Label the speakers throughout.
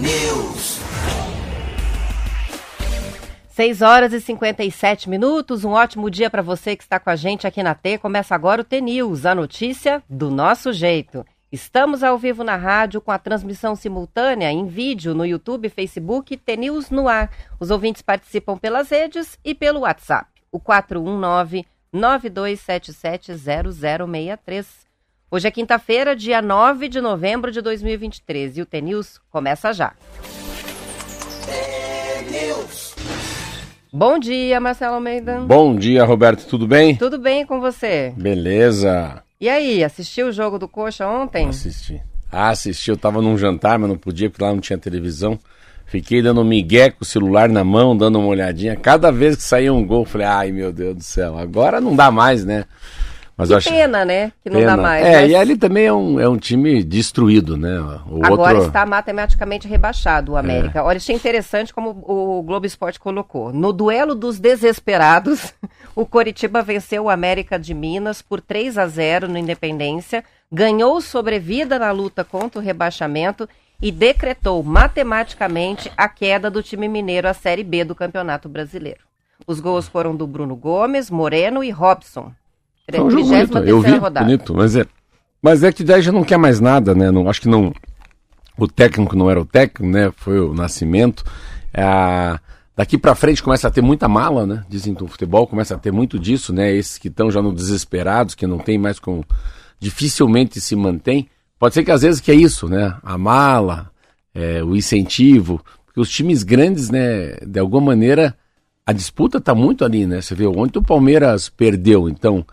Speaker 1: News.
Speaker 2: 6 horas e 57 minutos. Um ótimo dia para você que está com a gente aqui na T. Começa agora o T News, a notícia do nosso jeito. Estamos ao vivo na rádio com a transmissão simultânea em vídeo no YouTube, Facebook e T News no ar. Os ouvintes participam pelas redes e pelo WhatsApp. O 419 9277 0063. Hoje é quinta-feira, dia 9 de novembro de 2023 e o T News começa já. Bom dia, Marcelo Almeida.
Speaker 3: Bom dia, Roberto, tudo bem?
Speaker 2: Tudo bem com você?
Speaker 3: Beleza.
Speaker 2: E aí, assistiu o jogo do Coxa ontem?
Speaker 3: Assisti. Ah, assisti, eu tava num jantar, mas não podia porque lá não tinha televisão. Fiquei dando migué com o celular na mão, dando uma olhadinha. Cada vez que saía um gol, falei, ai meu Deus do céu, agora não dá mais, né? Mas
Speaker 2: que
Speaker 3: acho...
Speaker 2: pena, né? Que não
Speaker 3: Pena.
Speaker 2: dá mais.
Speaker 3: É,
Speaker 2: mas
Speaker 3: e ali também é um, é um time destruído, né? O
Speaker 2: Agora
Speaker 3: outro...
Speaker 2: está matematicamente rebaixado o América. Olha, achei interessante como o Globo Esporte colocou. No duelo dos desesperados, o Coritiba venceu o América de Minas por 3 a 0 no Independência, ganhou sobrevida na luta contra o rebaixamento e decretou matematicamente a queda do time mineiro à Série B do Campeonato Brasileiro. Os gols foram do Bruno Gomes, Moreno e Robson.
Speaker 3: Foi um jogo bonito,
Speaker 2: 33ª
Speaker 3: eu vi,
Speaker 2: rodada.
Speaker 3: bonito, mas é, mas é que daí já não quer mais nada, né? Não, acho que não, o técnico não era o técnico, né? Foi o Nascimento. Ah, daqui pra frente começa a ter muita mala, né? Dizem que o futebol começa a ter muito disso, né? Esses que estão já no desesperados, que não tem mais como, dificilmente se mantém. Pode ser que às vezes que é isso, né? A mala, é, o incentivo, porque os times grandes, né? De alguma maneira a disputa tá muito ali, né? Você vê ontem o Palmeiras perdeu, então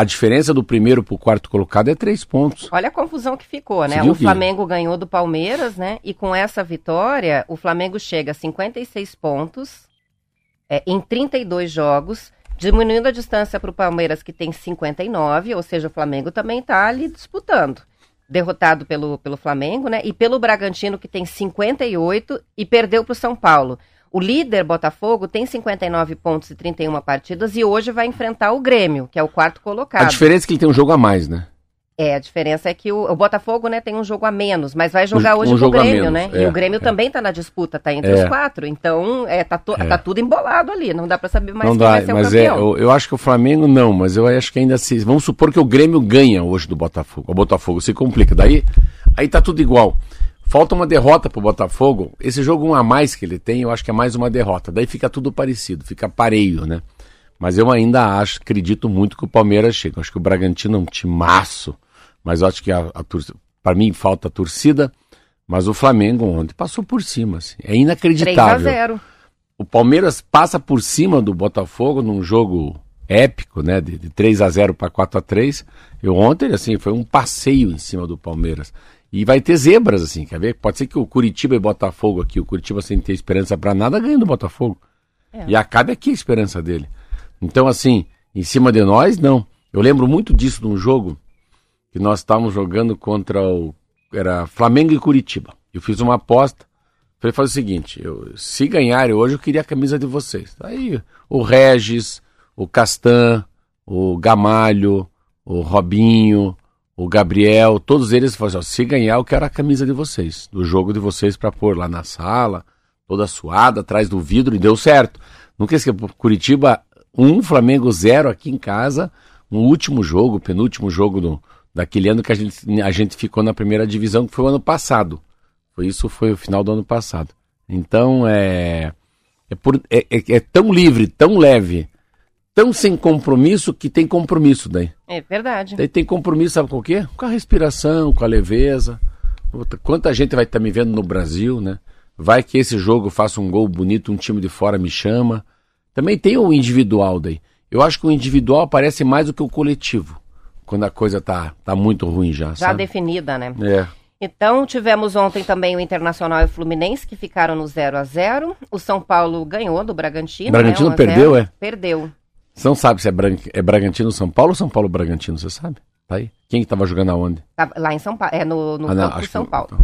Speaker 3: a diferença do primeiro pro quarto colocado é três pontos.
Speaker 2: Olha a confusão que ficou, né?
Speaker 3: Viu
Speaker 2: O
Speaker 3: que-
Speaker 2: Flamengo ganhou do Palmeiras, né? E com essa vitória, o Flamengo chega a 56 pontos é, em 32 jogos, diminuindo a distância para o Palmeiras, que tem 59, ou seja, o Flamengo também está ali disputando. Derrotado pelo, pelo Flamengo, né? E pelo Bragantino, que tem 58 e perdeu para o São Paulo. O líder, Botafogo, tem 59 pontos e 31 partidas e hoje vai enfrentar o Grêmio, que é o quarto colocado.
Speaker 3: A diferença é que ele tem um jogo a mais, né?
Speaker 2: É, a diferença é que o, o Botafogo, né, tem um jogo a menos, mas vai jogar hoje
Speaker 3: um
Speaker 2: com o Grêmio, né?
Speaker 3: é,
Speaker 2: e o Grêmio
Speaker 3: é.
Speaker 2: também tá na disputa, tá entre
Speaker 3: É.
Speaker 2: os quatro. Então, é, tá, to-
Speaker 3: É.
Speaker 2: tá tudo embolado ali, não dá pra saber mais
Speaker 3: não
Speaker 2: quem
Speaker 3: dá,
Speaker 2: vai ser
Speaker 3: mas
Speaker 2: o
Speaker 3: é,
Speaker 2: campeão.
Speaker 3: eu, eu acho que o Flamengo não, mas eu acho que ainda se. Vamos supor que o Grêmio ganha hoje do Botafogo. O Botafogo se complica. Daí, aí tá tudo igual. Falta uma derrota pro Botafogo. Esse jogo um a mais que ele tem, eu acho que é mais uma derrota. Daí fica tudo parecido, fica pareio, né? Mas eu ainda acho, acredito muito que o Palmeiras chega. Acho que o Bragantino é um timaço, mas acho que a, a para mim falta a torcida, mas o Flamengo ontem passou por cima, assim. É
Speaker 2: 3 a
Speaker 3: inacreditável.
Speaker 2: 0
Speaker 3: O Palmeiras passa por cima do Botafogo num jogo épico, né? De, de 3 a 0 para 4 a 3 Eu ontem, assim, foi um passeio em cima do Palmeiras. E vai ter zebras, assim, quer ver? Pode ser que o Curitiba e Botafogo aqui, o Curitiba sem ter esperança para nada, ganhe do Botafogo.
Speaker 2: É.
Speaker 3: E acabe aqui a esperança dele. Então, assim, em cima de nós, não. Eu lembro muito disso num jogo que nós estávamos jogando contra o. Era Flamengo e Curitiba. Eu fiz uma aposta. Falei, faz o seguinte, eu, se ganharem hoje, eu queria a camisa de vocês. Aí o Regis, o Castan, o Gamalho, o Robinho, o Gabriel, todos eles falaram assim, ó, se ganhar, eu quero a camisa de vocês, do jogo de vocês para pôr lá na sala, toda suada, atrás do vidro, e deu certo. Nunca esqueça, Curitiba 1, um, Flamengo 0 aqui em casa, no último jogo, penúltimo jogo do, daquele ano que a gente, a gente ficou na primeira divisão, que foi o ano passado. Foi isso, foi o final do ano passado. Então é é, por, é, é, é tão livre, tão leve, tão sem compromisso que tem compromisso daí.
Speaker 2: É verdade.
Speaker 3: Daí tem compromisso, sabe com o quê? Com a respiração, com a leveza. Quanta gente vai estar me vendo no Brasil, né? Vai que esse jogo faça um gol bonito, um time de fora me chama. Também tem o individual daí. Eu acho que o individual aparece mais do que o coletivo. Quando a coisa tá, tá muito ruim já,
Speaker 2: Já
Speaker 3: sabe?
Speaker 2: definida, né?
Speaker 3: É.
Speaker 2: Então, tivemos ontem também o Internacional e o Fluminense, que ficaram no 0 a 0 O São Paulo ganhou do Bragantino.
Speaker 3: Bragantino
Speaker 2: né, 1 a 0.
Speaker 3: perdeu, é?
Speaker 2: Perdeu.
Speaker 3: Você não sabe se é, Bran... é Bragantino São Paulo ou São Paulo Bragantino, você sabe? Tá aí? Quem que tava jogando aonde?
Speaker 2: Tá lá em São Paulo. É no, no
Speaker 3: Ah, não,
Speaker 2: de
Speaker 3: que
Speaker 2: São
Speaker 3: não,
Speaker 2: Paulo.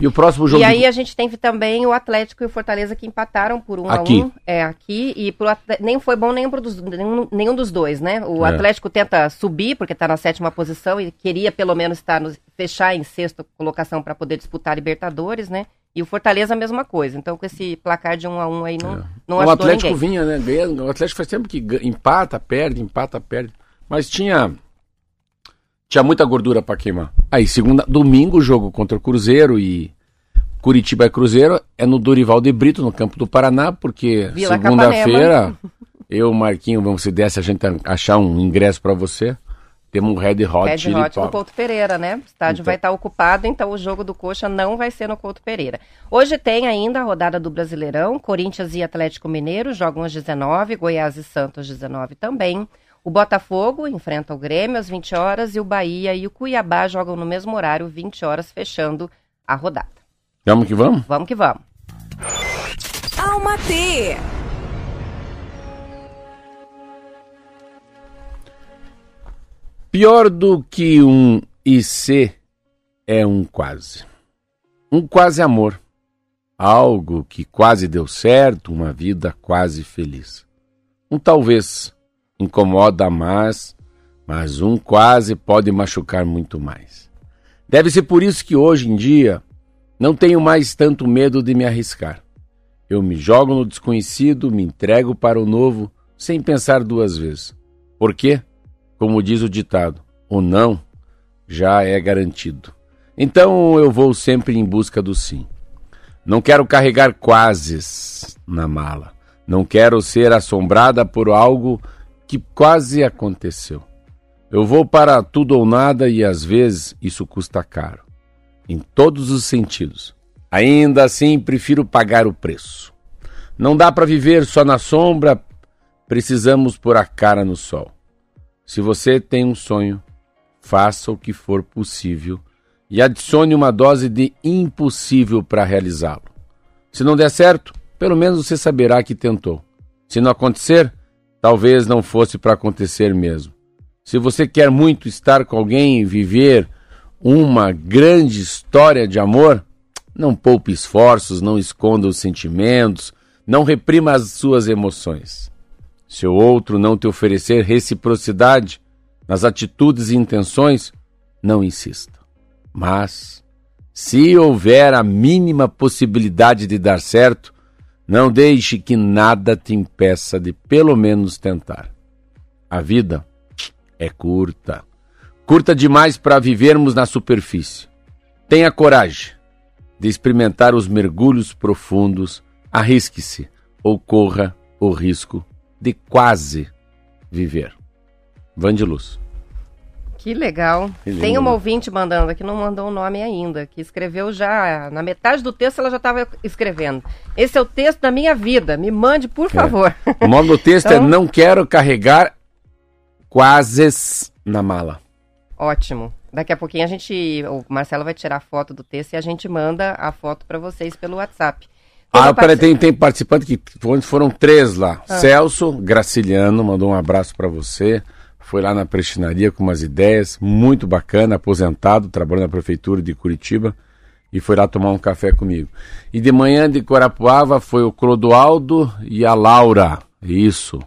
Speaker 3: E o próximo jogo.
Speaker 2: E aí a gente tem também o Atlético e o Fortaleza que empataram por um
Speaker 3: aqui.
Speaker 2: a um. É, aqui. E pro, nem foi bom nenhum dos, nenhum, nenhum dos dois, né? O é. Atlético tenta subir, porque está na sétima posição e queria pelo menos estar no, fechar em sexta colocação para poder disputar Libertadores, né? E o Fortaleza a mesma coisa. Então, com esse placar de um a um aí, não, é. Não
Speaker 3: O Atlético ninguém. vinha, né? Ganhando. O Atlético faz tempo que empata, perde, empata, perde. Mas tinha tinha muita gordura para queimar. Aí, segunda, domingo, o jogo contra o Cruzeiro e Curitiba e Cruzeiro é no Dorival de Brito, no campo do Paraná, porque segunda-feira eu, Marquinho, vamos se desse a gente achar um ingresso para você. Temos um Red Hot
Speaker 2: Red Hot no Couto Pereira, né? O estádio então. vai estar ocupado, então o jogo do Coxa não vai ser no Couto Pereira. Hoje tem ainda a rodada do Brasileirão, Corinthians e Atlético Mineiro jogam às 19, Goiás e Santos às 19 também. O Botafogo enfrenta o Grêmio às 20 horas e o Bahia e o Cuiabá jogam no mesmo horário, 20 horas, fechando a rodada.
Speaker 3: Vamos que vamos?
Speaker 2: Vamos que vamos.
Speaker 1: Alma T.
Speaker 3: Pior do que um IC é um quase. Um quase amor. Algo que quase deu certo, uma vida quase feliz. Um talvez incomoda mais, mas um quase pode machucar muito mais. Deve ser por isso que hoje em dia não tenho mais tanto medo de me arriscar. Eu me jogo no desconhecido, me entrego para o novo, sem pensar duas vezes. Por quê? Como diz o ditado, o não já é garantido. Então eu vou sempre em busca do sim. Não quero carregar quases na mala. Não quero ser assombrada por algo que quase aconteceu. Eu vou para tudo ou nada e às vezes isso custa caro, em todos os sentidos. Ainda assim, prefiro pagar o preço. Não dá para viver só na sombra, precisamos pôr a cara no sol. Se você tem um sonho, faça o que for possível e adicione uma dose de impossível para realizá-lo. Se não der certo, pelo menos você saberá que tentou. Se não acontecer, talvez não fosse para acontecer mesmo. Se você quer muito estar com alguém e viver uma grande história de amor, não poupe esforços, não esconda os sentimentos, não reprima as suas emoções. Se o outro não te oferecer reciprocidade nas atitudes e intenções, não insista. Mas, se houver a mínima possibilidade de dar certo, não deixe que nada te impeça de pelo menos tentar. A vida é curta. Curta demais para vivermos na superfície. Tenha coragem de experimentar os mergulhos profundos, arrisque-se ou corra o risco de quase viver. Vandiluz.
Speaker 2: Que legal. Que Tem uma ouvinte mandando que não mandou o nome ainda, que escreveu já, na metade do texto ela já estava escrevendo. Esse é o texto da minha vida, me mande, por é. favor.
Speaker 3: O nome do texto é então... é Não Quero Carregar Quases na Mala.
Speaker 2: Ótimo. Daqui a pouquinho a gente, o Marcelo vai tirar a foto do texto e a gente manda a foto para vocês pelo WhatsApp.
Speaker 3: Ah, peraí, tem, tem participante que foram três lá. Ah. Celso Graciliano mandou um abraço para você foi lá na prestinaria com umas ideias, muito bacana, aposentado, trabalhando na prefeitura de Curitiba, e foi lá tomar um café comigo. E de manhã de Corapuava foi o Clodoaldo e a Laura. Isso.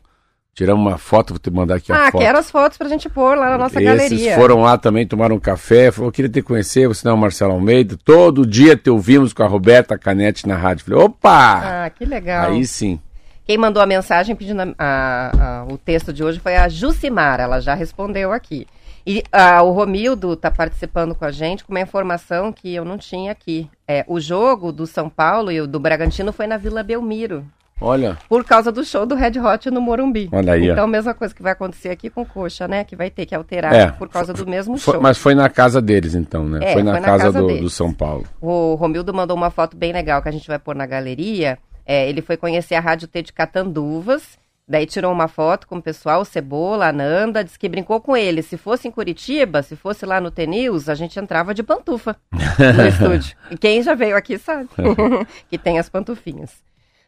Speaker 3: Tiramos uma foto, vou te mandar aqui a
Speaker 2: ah, foto. Ah, quero as fotos pra gente pôr lá na nossa
Speaker 3: Esses
Speaker 2: galeria.
Speaker 3: foram lá também, tomaram um café, falou, queria te conhecer, você não é o Marcelo Almeida. Todo dia te ouvimos com a Roberta Canete na rádio. Falei, opa!
Speaker 2: Ah, que legal.
Speaker 3: Aí sim.
Speaker 2: Quem mandou a mensagem pedindo a, a, a, o texto de hoje foi a Jucimar, ela já respondeu aqui. E o Romildo está participando com a gente com uma informação que eu não tinha aqui. É, o jogo do São Paulo e o do Bragantino foi na Vila Belmiro.
Speaker 3: Olha.
Speaker 2: Por causa do show do Red Hot no Morumbi.
Speaker 3: Olha aí.
Speaker 2: Então, mesma coisa que vai acontecer aqui com o Coxa, né? Que vai ter que alterar é, por causa do mesmo
Speaker 3: foi,
Speaker 2: show.
Speaker 3: Mas foi na casa deles, então, né? É, foi, na, foi na casa, casa do, do, São Paulo.
Speaker 2: O Romildo mandou uma foto bem legal que a gente vai pôr na galeria. É, ele foi conhecer a Rádio T de Catanduvas, daí tirou uma foto com o pessoal, o Cebola, a Nanda, disse que brincou com ele. Se fosse em Curitiba, se fosse lá no T-News, a gente entrava de pantufa no estúdio. E quem já veio aqui sabe que tem as pantufinhas.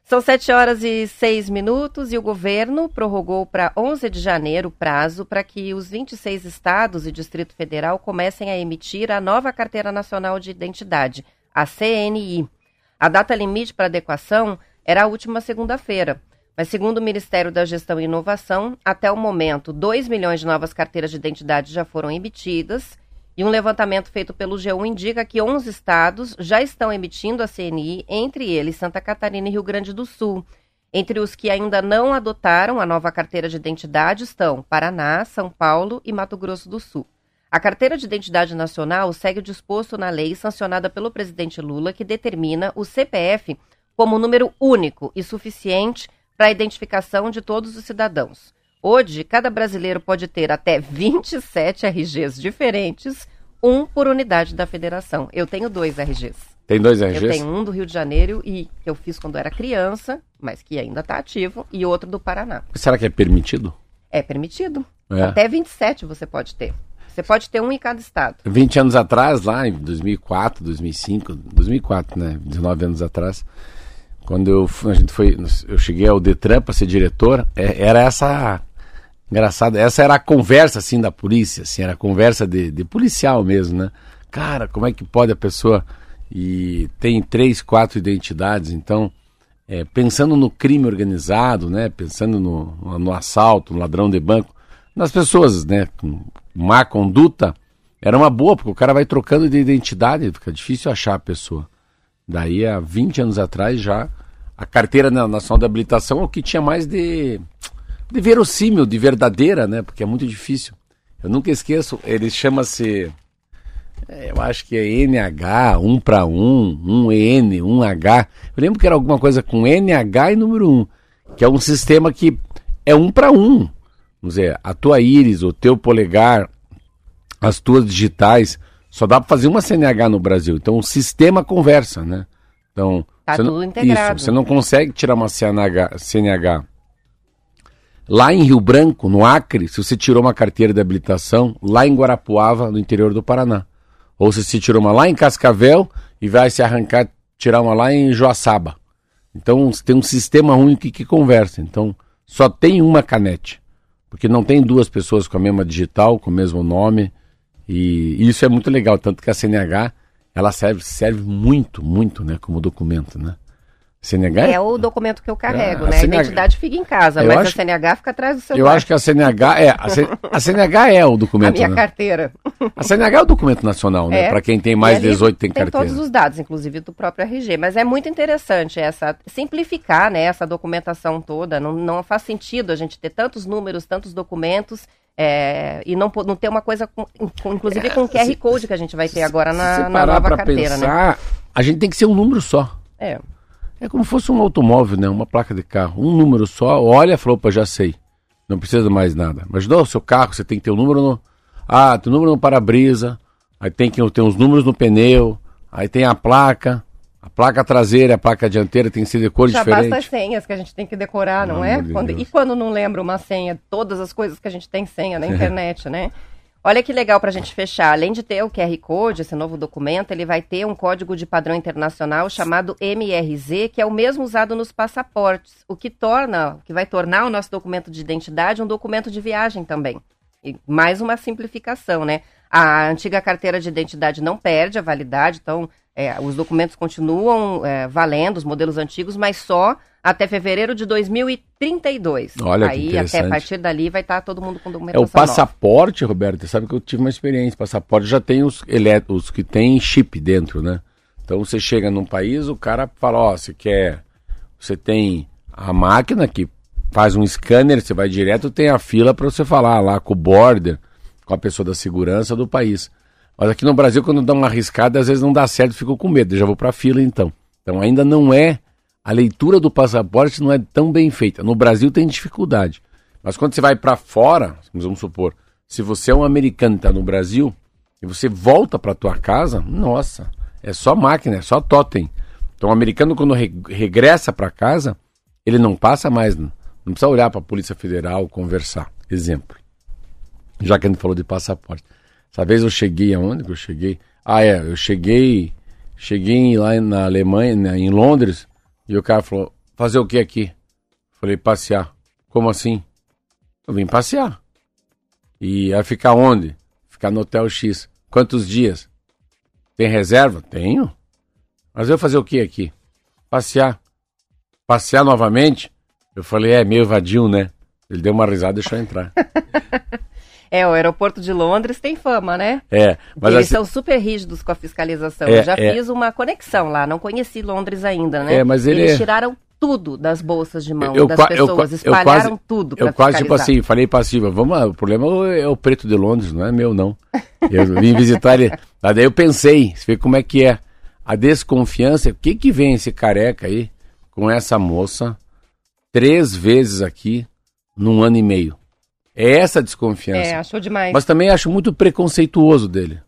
Speaker 2: São 7 horas e 6 minutos e o governo prorrogou para 11 de janeiro o prazo para que os 26 estados e Distrito Federal comecem a emitir a nova Carteira Nacional de Identidade, a CNI. A data limite para adequação era a última segunda-feira, mas segundo o Ministério da Gestão e Inovação, até o momento, 2 milhões de novas carteiras de identidade já foram emitidas e um levantamento feito pelo G1 indica que 11 estados já estão emitindo a CNI, entre eles Santa Catarina e Rio Grande do Sul. Entre os que ainda não adotaram a nova carteira de identidade estão Paraná, São Paulo e Mato Grosso do Sul. A carteira de identidade nacional segue o disposto na lei sancionada pelo presidente Lula, que determina o CPF como número único e suficiente para a identificação de todos os cidadãos. Hoje, cada brasileiro pode ter até 27 RGs diferentes, um por unidade da federação. Eu tenho dois RGs.
Speaker 3: Tem dois RGs?
Speaker 2: Eu tenho um do Rio de Janeiro e que eu fiz quando era criança, mas que ainda está ativo, e outro do Paraná.
Speaker 3: Será que é permitido?
Speaker 2: É permitido.
Speaker 3: É.
Speaker 2: Até 27 você pode ter. Você pode ter um em cada estado.
Speaker 3: 20 anos atrás, lá em 2004, 2005, 2004, né? 19 anos atrás, quando eu, a gente foi, eu cheguei ao Detran para ser diretor, é, era essa Engraçado, essa era a conversa assim da polícia, assim, era a conversa de, de policial mesmo, né? Cara, como é que pode a pessoa e tem três, quatro identidades, então é, pensando no crime organizado, né? Pensando no, no assalto, no ladrão de banco, nas pessoas, né? Com má conduta, era uma boa, porque o cara vai trocando de identidade, fica difícil achar a pessoa. Daí, há 20 anos atrás, já a carteira nacional de habilitação é o que tinha mais de de verossímil, de verdadeira, né? Porque é muito difícil. Eu nunca esqueço, ele chama-se. É, eu acho que é NH, 1 para 1, 1N, 1H. Eu lembro que era alguma coisa com NH e número 1, que é um sistema que é 1 para 1. Vamos dizer, a tua íris, o teu polegar, as tuas digitais, só dá para fazer uma CNH no Brasil. Então o sistema conversa, né? Então,
Speaker 2: tá tudo
Speaker 3: não,
Speaker 2: integrado.
Speaker 3: Isso, você não consegue tirar uma CNH, CNH Lá em Rio Branco, no Acre, se você tirou uma carteira de habilitação, lá em Guarapuava, no interior do Paraná. Ou se você tirou uma lá em Cascavel e vai se arrancar, tirar uma lá em Joaçaba. Então tem um sistema único que, conversa. Então só tem uma canete. Porque não tem duas pessoas com a mesma digital, com o mesmo nome. E isso é muito legal. Tanto que a CNH ela serve, serve muito, muito né, como documento. Né?
Speaker 2: CNH? É o documento que eu carrego, é, né? A, CNH... a identidade fica em casa, eu mas acho... a CNH fica atrás do celular.
Speaker 3: Eu acho que a CNH é. A, C... a CNH é o documento.
Speaker 2: A minha né? carteira.
Speaker 3: A CNH é o documento nacional, né? É. Para quem tem mais de 18 tem, tem carteira.
Speaker 2: Tem todos os dados, inclusive do próprio RG. Mas é muito interessante essa simplificar, né? Essa documentação toda. Não, não faz sentido a gente ter tantos números, tantos documentos. É, e não, não ter uma coisa, com, inclusive com o QR se, Code que a gente vai ter agora na, na nova carteira, né? pensar, né?
Speaker 3: A gente tem que ser um número só.
Speaker 2: É.
Speaker 3: É como se fosse um automóvel, né? Uma placa de carro. Um número só, olha e falou, opa, já sei. Não precisa mais nada. Mas não, o seu carro, você tem que ter um número no. Ah, tem um número no para-brisa, aí tem que ter uns números no pneu, aí tem a placa. A placa traseira, a placa dianteira tem que ser de cor Já diferente.
Speaker 2: basta as senhas que a gente tem que decorar, não, não é? Quando, e quando não lembra uma senha, todas as coisas que a gente tem senha na internet, né? Olha que legal para a gente fechar. Além de ter o QR Code, esse novo documento, ele vai ter um código de padrão internacional chamado MRZ, que é o mesmo usado nos passaportes, o que torna, que vai tornar o nosso documento de identidade um documento de viagem também. E mais uma simplificação, né? A antiga carteira de identidade não perde a validade, então é, os documentos continuam é, valendo, os modelos antigos, mas só até fevereiro de 2032.
Speaker 3: Olha
Speaker 2: Aí,
Speaker 3: que
Speaker 2: até a partir dali, vai estar tá todo mundo com documentação
Speaker 3: É o passaporte, nova. Roberto, você sabe que eu tive uma experiência. Passaporte já tem os, os que tem chip dentro, né? Então você chega num país, o cara fala, ó, oh, você quer... Você tem a máquina que faz um scanner, você vai direto, tem a fila para você falar lá com o border, com a pessoa da segurança do país. Mas aqui no Brasil, quando dá uma arriscada, às vezes não dá certo, fico com medo, já vou para a fila então. Então ainda não é a leitura do passaporte não é tão bem feita. No Brasil tem dificuldade. Mas quando você vai para fora, vamos supor, se você é um americano e está no Brasil e você volta para tua casa, nossa, é só máquina, é só totem. Então o americano quando re regressa para casa, ele não passa mais, não precisa olhar para a Polícia Federal, conversar. Exemplo. Já que a gente falou de passaporte. Essa vez eu cheguei aonde que eu cheguei? Ah, é, eu cheguei, cheguei lá na Alemanha, né, em Londres, e o cara falou: Fazer o que aqui? Falei: Passear. Como assim? Eu vim passear. E vai ficar onde? Ficar no Hotel X. Quantos dias? Tem reserva? Tenho. Mas eu fazer o que aqui? Passear. Passear novamente? Eu falei, é meio vadio, né? Ele deu uma risada e deixou entrar.
Speaker 2: É, o aeroporto de Londres tem fama, né?
Speaker 3: É, mas
Speaker 2: Eles
Speaker 3: assim,
Speaker 2: são super rígidos com a fiscalização.
Speaker 3: É,
Speaker 2: Eu já
Speaker 3: é.
Speaker 2: fiz uma conexão lá, não conheci Londres ainda, né?
Speaker 3: É, mas ele
Speaker 2: Eles
Speaker 3: é-
Speaker 2: tiraram tudo das bolsas de mão
Speaker 3: Eu
Speaker 2: das
Speaker 3: eu
Speaker 2: pessoas,
Speaker 3: eu
Speaker 2: espalharam
Speaker 3: quase-
Speaker 2: tudo
Speaker 3: eu quase, tipo
Speaker 2: fiscalizar.
Speaker 3: assim, falei pra Silva, vamos lá, o problema é o preto de Londres, não é meu, não. Eu vim visitar ele. Daí eu pensei, você vê como é que é. A desconfiança, o que que vem esse careca aí com essa moça três vezes aqui num ano e meio? É essa a desconfiança.
Speaker 2: É, achou demais.
Speaker 3: Mas também acho muito preconceituoso dele.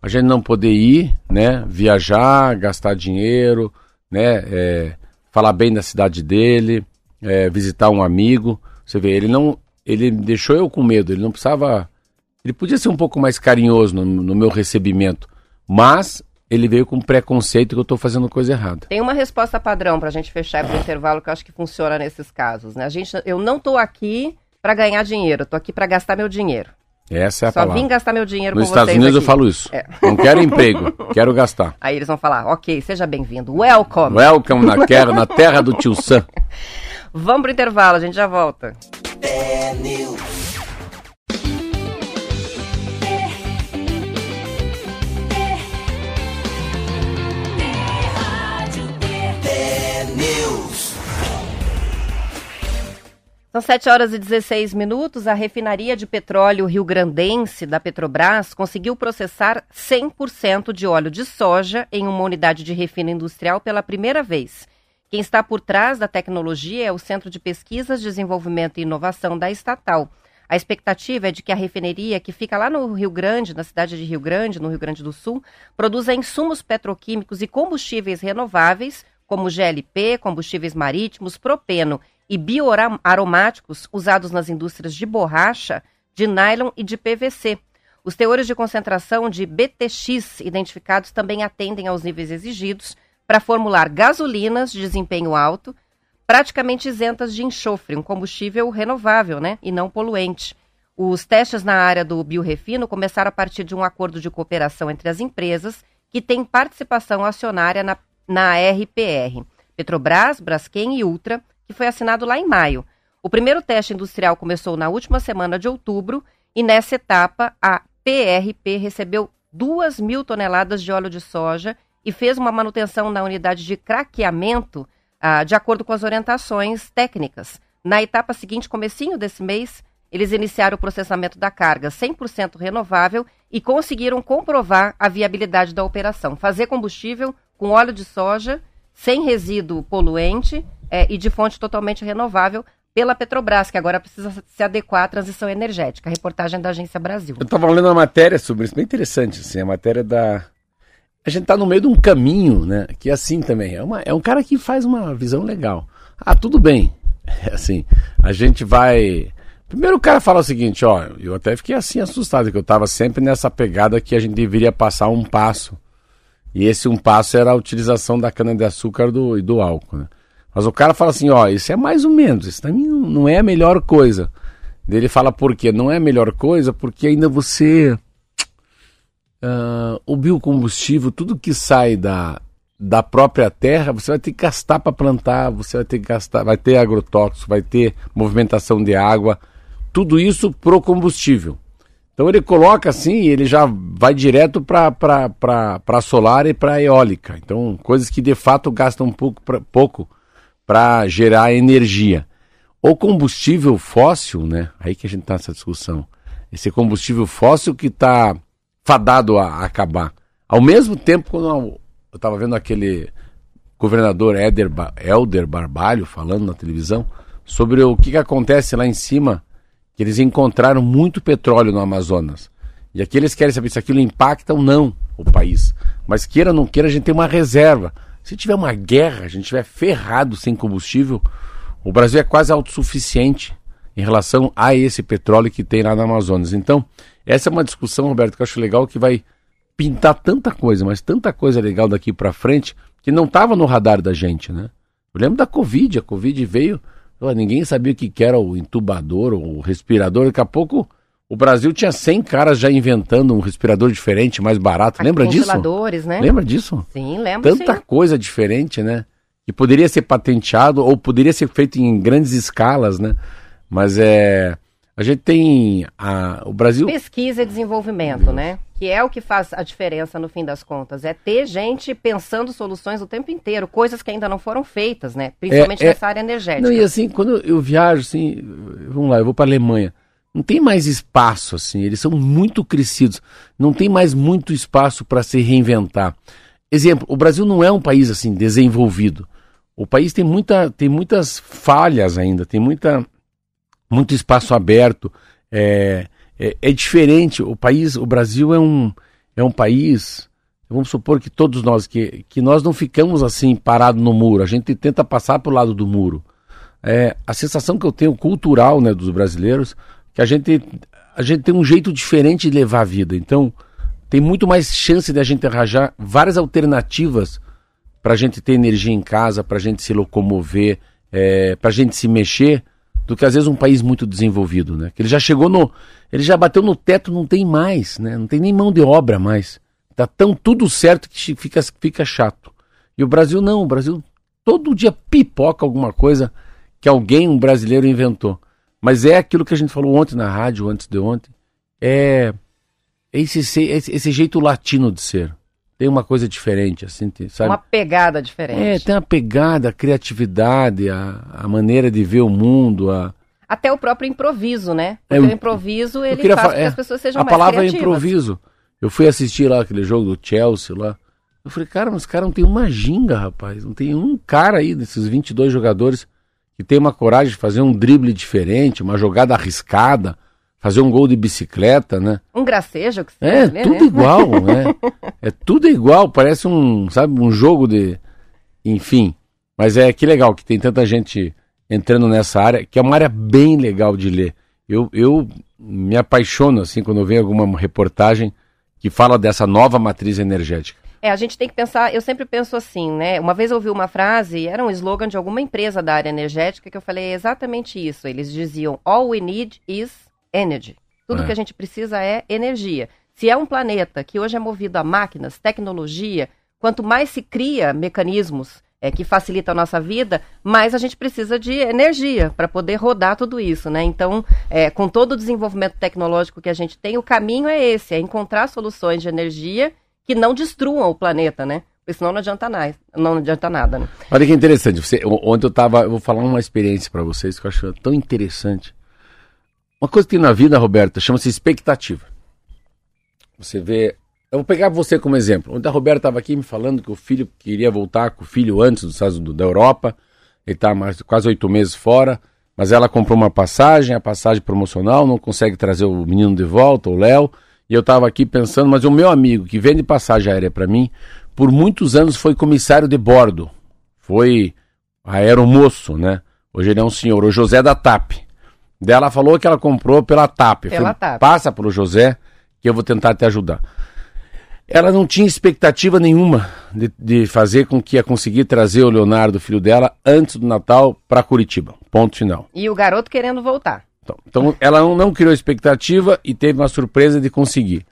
Speaker 3: A gente não poder ir, né? Viajar, gastar dinheiro, né? é, falar bem da cidade dele, é, visitar um amigo. Você vê, ele não. Ele deixou eu com medo, ele não precisava. Ele podia ser um pouco mais carinhoso no, no meu recebimento. Mas ele veio com preconceito que eu estou fazendo coisa errada.
Speaker 2: Tem uma resposta padrão pra gente fechar pro intervalo que eu acho que funciona nesses casos, né? A gente, eu não tô aqui pra ganhar dinheiro, eu tô aqui pra gastar meu dinheiro.
Speaker 3: Essa é a
Speaker 2: Só
Speaker 3: palavra.
Speaker 2: vim gastar meu dinheiro
Speaker 3: Nos
Speaker 2: com
Speaker 3: Estados
Speaker 2: vocês
Speaker 3: Unidos eu
Speaker 2: aqui.
Speaker 3: falo isso.
Speaker 2: É.
Speaker 3: Não quero emprego, quero gastar.
Speaker 2: Aí eles vão falar, ok, seja bem-vindo, welcome.
Speaker 3: Welcome na terra, na terra do tio Sam.
Speaker 2: Vamos pro intervalo, a gente já volta. São 7 horas e 16 minutos. A refinaria de petróleo Rio Grandense da Petrobras conseguiu processar 100% de óleo de soja em uma unidade de refino industrial pela primeira vez. Quem está por trás da tecnologia é o Centro de Pesquisas, Desenvolvimento e Inovação da estatal. A expectativa é de que a refineria, que fica lá no Rio Grande, na cidade de Rio Grande, no Rio Grande do Sul, produza insumos petroquímicos e combustíveis renováveis, como GLP, combustíveis marítimos, propeno e bioaromáticos usados nas indústrias de borracha, de nylon e de PVC. Os teores de concentração de BTX identificados também atendem aos níveis exigidos para formular gasolinas de desempenho alto, praticamente isentas de enxofre, um combustível renovável né, e não poluente. Os testes na área do biorefino começaram a partir de um acordo de cooperação entre as empresas que têm participação acionária na, na RPR, Petrobras, Braskem e Ultra, que foi assinado lá em maio. O primeiro teste industrial começou na última semana de outubro e nessa etapa a PRP recebeu 2 mil toneladas de óleo de soja e fez uma manutenção na unidade de craqueamento ah, de acordo com as orientações técnicas. Na etapa seguinte, comecinho desse mês, eles iniciaram o processamento da carga 100% renovável e conseguiram comprovar a viabilidade da operação. Fazer combustível com óleo de soja, sem resíduo poluente eh, e de fonte totalmente renovável pela Petrobras, que agora precisa se adequar à transição energética. Reportagem da Agência Brasil.
Speaker 3: Eu estava lendo uma matéria sobre isso, bem interessante, assim, a matéria da... A gente tá no meio de um caminho, né, que é assim também, é, uma, é um cara que faz uma visão legal. Ah, tudo bem, é assim, a gente vai... Primeiro o cara fala o seguinte, ó, eu até fiquei assim assustado, que eu estava sempre nessa pegada que a gente deveria passar um passo, e esse um passo era a utilização da cana-de-açúcar do, e do álcool, né? Mas o cara fala assim, ó, isso é mais ou menos, isso também não é a melhor coisa. Ele fala por quê? Não é a melhor coisa porque ainda você. ah, o biocombustível, tudo que sai da, da própria terra, você vai ter que gastar para plantar, você vai ter que gastar, vai ter agrotóxico, vai ter movimentação de água, tudo isso pro combustível. Então ele coloca assim, ele já vai direto para solar e para eólica. Então, coisas que de fato gastam um pouco pra, pouco para gerar energia. O combustível fóssil, né? Aí que a gente está nessa discussão. Esse combustível fóssil que está fadado a acabar. Ao mesmo tempo, quando eu estava vendo aquele governador Éder, Ba- Helder Barbalho falando na televisão sobre o que, que acontece lá em cima, que eles encontraram muito petróleo no Amazonas. E aqui eles querem saber se aquilo impacta ou não o país. Mas queira ou não queira, a gente tem uma reserva. Se tiver uma guerra, a gente estiver ferrado sem combustível, o Brasil é quase autossuficiente em relação a esse petróleo que tem lá no Amazonas. Então, essa é uma discussão, Roberto, que eu acho legal, que vai pintar tanta coisa, mas tanta coisa legal daqui para frente, que não estava no radar da gente, né? Eu lembro da Covid, a Covid veio, ninguém sabia o que era o entubador, o respirador, daqui a pouco o Brasil tinha 100 caras já inventando um respirador diferente, mais barato. Lembra disso?
Speaker 2: Ventiladores, né?
Speaker 3: Lembra disso?
Speaker 2: Sim, lembro
Speaker 3: Tanta
Speaker 2: sim.
Speaker 3: coisa diferente, né? Que poderia ser patenteado ou poderia ser feito em grandes escalas, né? Mas é. A gente tem. A, o Brasil.
Speaker 2: Pesquisa e desenvolvimento, né? Que é o que faz a diferença no fim das contas. É ter gente pensando soluções o tempo inteiro, coisas que ainda não foram feitas, né? Principalmente
Speaker 3: é-
Speaker 2: nessa área energética.
Speaker 3: Não, e assim, quando eu viajo, assim, vamos lá, eu vou para Alemanha. Não tem mais espaço, assim, eles são muito crescidos. Não tem mais muito espaço para se reinventar. Exemplo, o Brasil não é um país, assim, desenvolvido. O país tem, muita, tem muitas falhas ainda, tem muita, muito espaço aberto. É, é, é diferente. O país, o Brasil é um, é um país. Vamos supor que todos nós, que, que nós não ficamos assim parados no muro. A gente tenta passar para o lado do muro. É, a sensação que eu tenho cultural né, dos brasileiros que a gente, a gente tem um jeito diferente de levar a vida. Então, tem muito mais chance de a gente arranjar várias alternativas para a gente ter energia em casa, para a gente se locomover, é, para a gente se mexer, do que às vezes um país muito desenvolvido, né? Que ele já chegou no, ele já bateu no teto, não tem mais, né? Não tem nem mão de obra mais. Tá tão tudo certo que fica, fica chato. E o Brasil não, o Brasil todo dia pipoca alguma coisa que alguém, um brasileiro, inventou. Mas é aquilo que a gente falou ontem na rádio, antes de ontem, é esse, esse, esse jeito latino de ser. Tem uma coisa diferente, assim, sabe?
Speaker 2: Uma pegada diferente.
Speaker 3: É, tem a pegada, a criatividade, a, a maneira de ver o mundo, a,
Speaker 2: Até o próprio improviso, né?
Speaker 3: É,
Speaker 2: Porque
Speaker 3: eu-
Speaker 2: o improviso, ele faz
Speaker 3: fa-
Speaker 2: com que
Speaker 3: é,
Speaker 2: as pessoas sejam
Speaker 3: a
Speaker 2: mais
Speaker 3: palavra é
Speaker 2: criativas.
Speaker 3: improviso. Eu fui assistir lá aquele jogo do Chelsea lá. Eu falei, cara, mas os caras não tem uma ginga, rapaz. Não tem um cara aí desses 22 jogadores que tem uma coragem de fazer um drible diferente, uma jogada arriscada, fazer um gol de bicicleta, né?
Speaker 2: Um gracejo que você
Speaker 3: É,
Speaker 2: vê,
Speaker 3: tudo
Speaker 2: né?
Speaker 3: igual, né? É tudo igual, parece um, sabe, um jogo de. Enfim. Mas é que legal que tem tanta gente entrando nessa área, que é uma área bem legal de ler. Eu, eu me apaixono, assim, quando eu vejo alguma reportagem que fala dessa nova matriz energética.
Speaker 2: É, a gente tem que pensar, eu sempre penso assim, né? Uma vez eu ouvi uma frase, era um slogan de alguma empresa da área energética, que eu falei exatamente isso. Eles diziam: All we need is energy. Tudo
Speaker 3: É.
Speaker 2: que a gente precisa é energia. Se é um planeta que hoje é movido a máquinas, tecnologia, quanto mais se cria mecanismos é, que facilitam a nossa vida, mais a gente precisa de energia para poder rodar tudo isso, né? Então, é, com todo o desenvolvimento tecnológico que a gente tem, o caminho é esse, é encontrar soluções de energia que não destruam o planeta, né? Porque senão não adianta nada, não adianta nada, né?
Speaker 3: Olha que interessante. Você, ontem eu tava. Eu vou falar uma experiência para vocês que eu acho tão interessante. Uma coisa que tem na vida, Roberta, chama-se expectativa. Você vê. Eu vou pegar você como exemplo. Ontem a Roberta estava aqui me falando que o filho queria voltar com o filho antes dos Estados Unidos, da Europa. Ele está quase oito meses fora. Mas ela comprou uma passagem, a passagem promocional, não consegue trazer o menino de volta, o Léo. E eu estava aqui pensando, mas o meu amigo que vende passagem aérea para mim, por muitos anos foi comissário de bordo. Foi aeromoço, né? Hoje ele é um senhor, o José da TAP. Daí ela falou que ela comprou pela TAP.
Speaker 2: Pela
Speaker 3: falei,
Speaker 2: TAP.
Speaker 3: Passa pro José que eu vou tentar te ajudar. Ela não tinha expectativa nenhuma de, de fazer com que ia conseguir trazer o Leonardo, filho dela, antes do Natal para Curitiba. Ponto final.
Speaker 2: E o garoto querendo voltar.
Speaker 3: Então, então, ela não, não criou expectativa e teve uma surpresa de conseguir.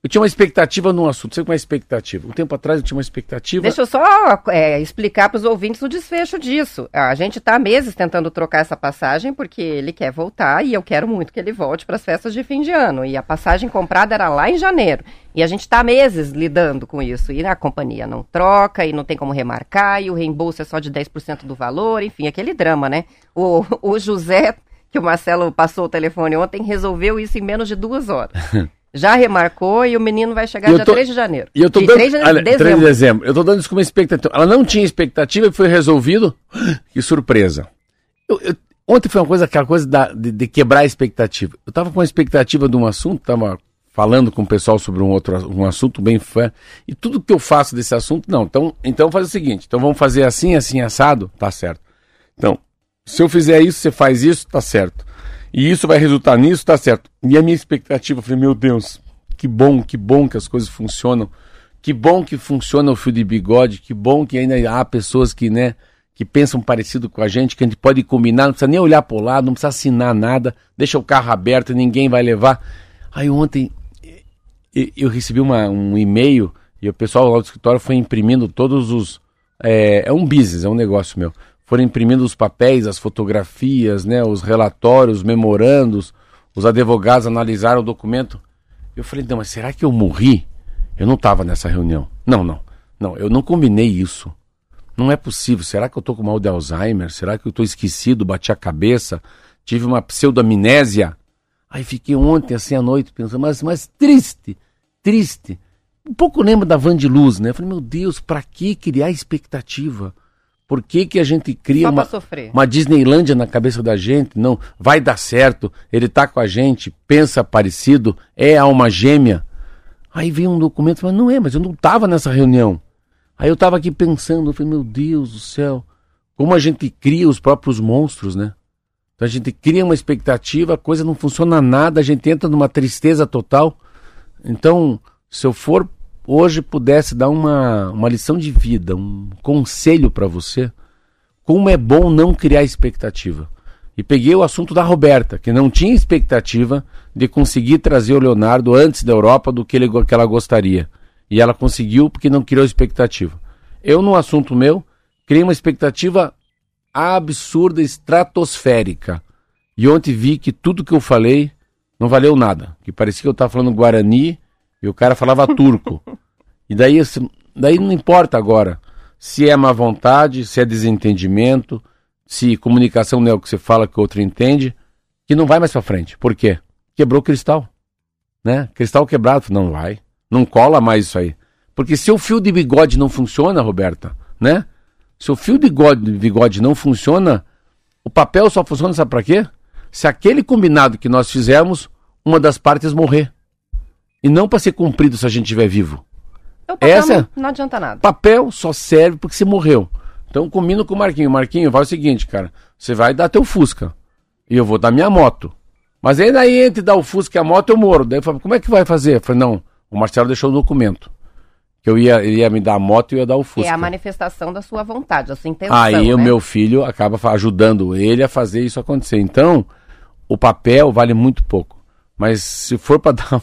Speaker 3: Eu tinha uma expectativa num assunto. Você com uma expectativa? Um tempo atrás eu tinha uma expectativa.
Speaker 2: Deixa eu só é, explicar para os ouvintes o desfecho disso. A gente está meses tentando trocar essa passagem porque ele quer voltar e eu quero muito que ele volte para as festas de fim de ano. E a passagem comprada era lá em janeiro. E a gente está meses lidando com isso. E a companhia não troca e não tem como remarcar e o reembolso é só de 10% do valor. Enfim, aquele drama, né? O, o José, que o Marcelo passou o telefone ontem, resolveu isso em menos de duas horas. Já remarcou e o menino vai chegar
Speaker 3: eu
Speaker 2: dia
Speaker 3: tô-
Speaker 2: 3 de janeiro.
Speaker 3: E eu tô
Speaker 2: De
Speaker 3: dando.
Speaker 2: 3 de
Speaker 3: olha, 3 de
Speaker 2: dezembro.
Speaker 3: dezembro. Eu tô dando isso como expectativa. Ela não tinha expectativa e foi resolvido. Que surpresa. Eu- eu- ontem foi uma coisa, aquela coisa da- de, de quebrar a expectativa. Eu tava com uma expectativa de um assunto, tava falando com o pessoal sobre um outro um assunto bem fã. E tudo que eu faço desse assunto, não. Então, então faz o seguinte: então vamos fazer assim, assim, assado, tá certo. Então, se eu fizer isso, você faz isso, tá certo. E isso vai resultar nisso, tá certo. E a minha expectativa, falei, meu Deus, que bom, que bom que as coisas funcionam. Que bom que funciona o fio de bigode, que bom que ainda há pessoas que, né, que pensam parecido com a gente, que a gente pode combinar, não precisa nem olhar para o lado, não precisa assinar nada, deixa o carro aberto, ninguém vai levar. Aí ontem eu recebi uma, um e-mail e o pessoal lá do escritório foi imprimindo todos os. É, é um business, é um negócio meu. Foram imprimindo os papéis, as fotografias, né, os relatórios, os memorandos, os advogados analisaram o documento. Eu falei, não, mas será que eu morri? Eu não estava nessa reunião. Não, não, não, eu não combinei isso. Não é possível. Será que eu estou com mal de Alzheimer? Será que eu estou esquecido, bati a cabeça, tive uma pseudo-amnésia? Aí fiquei ontem, assim, à noite, pensando, mas, mas triste, triste. Um pouco lembro da Van de Luz, né? Eu falei, meu Deus, para que criar expectativa? Por que, que a gente cria uma, uma Disneylândia na cabeça da gente? Não, vai dar certo, ele tá com a gente, pensa parecido, é alma gêmea. Aí vem um documento, mas não é, mas eu não estava nessa reunião. Aí eu estava aqui pensando, eu falei, meu Deus do céu, como a gente cria os próprios monstros, né? Então a gente cria uma expectativa, a coisa não funciona nada, a gente entra numa tristeza total. Então, se eu for hoje pudesse dar uma, uma lição de vida, um conselho para você, como é bom não criar expectativa. E peguei o assunto da Roberta, que não tinha expectativa de conseguir trazer o Leonardo antes da Europa do que, ele, que ela gostaria. E ela conseguiu porque não criou expectativa. Eu, no assunto meu, criei uma expectativa absurda, estratosférica. E ontem vi que tudo que eu falei não valeu nada. Que parecia que eu estava falando Guarani e o cara falava turco. E daí, daí não importa agora se é má vontade, se é desentendimento, se comunicação não é o que você fala que o outro entende, que não vai mais para frente. Por quê? Quebrou cristal. Né? Cristal quebrado, não vai. Não cola mais isso aí. Porque se o fio de bigode não funciona, Roberta, né? Se o fio de bigode, de bigode não funciona, o papel só funciona, sabe para quê? Se aquele combinado que nós fizemos, uma das partes morrer. E não para ser cumprido se a gente estiver vivo.
Speaker 2: Essa não, não adianta nada.
Speaker 3: Papel só serve porque você morreu. Então combina com o Marquinho. Marquinho, vai o seguinte, cara. Você vai dar teu Fusca. E eu vou dar minha moto. Mas ainda aí entre dar o Fusca e a moto eu moro. Daí eu falei, como é que vai fazer? Eu falei, não, o Marcelo deixou o documento. Que eu ia, ele ia me dar a moto e eu ia dar o Fusca.
Speaker 2: É a manifestação da sua vontade, da sua intenção.
Speaker 3: Aí
Speaker 2: né?
Speaker 3: o meu filho acaba ajudando ele a fazer isso acontecer. Então, o papel vale muito pouco. Mas se for para dar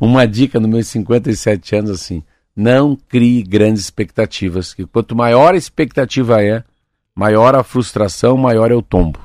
Speaker 3: uma dica nos meus 57 anos, assim, não crie grandes expectativas. Que quanto maior a expectativa é, maior a frustração, maior é o tombo.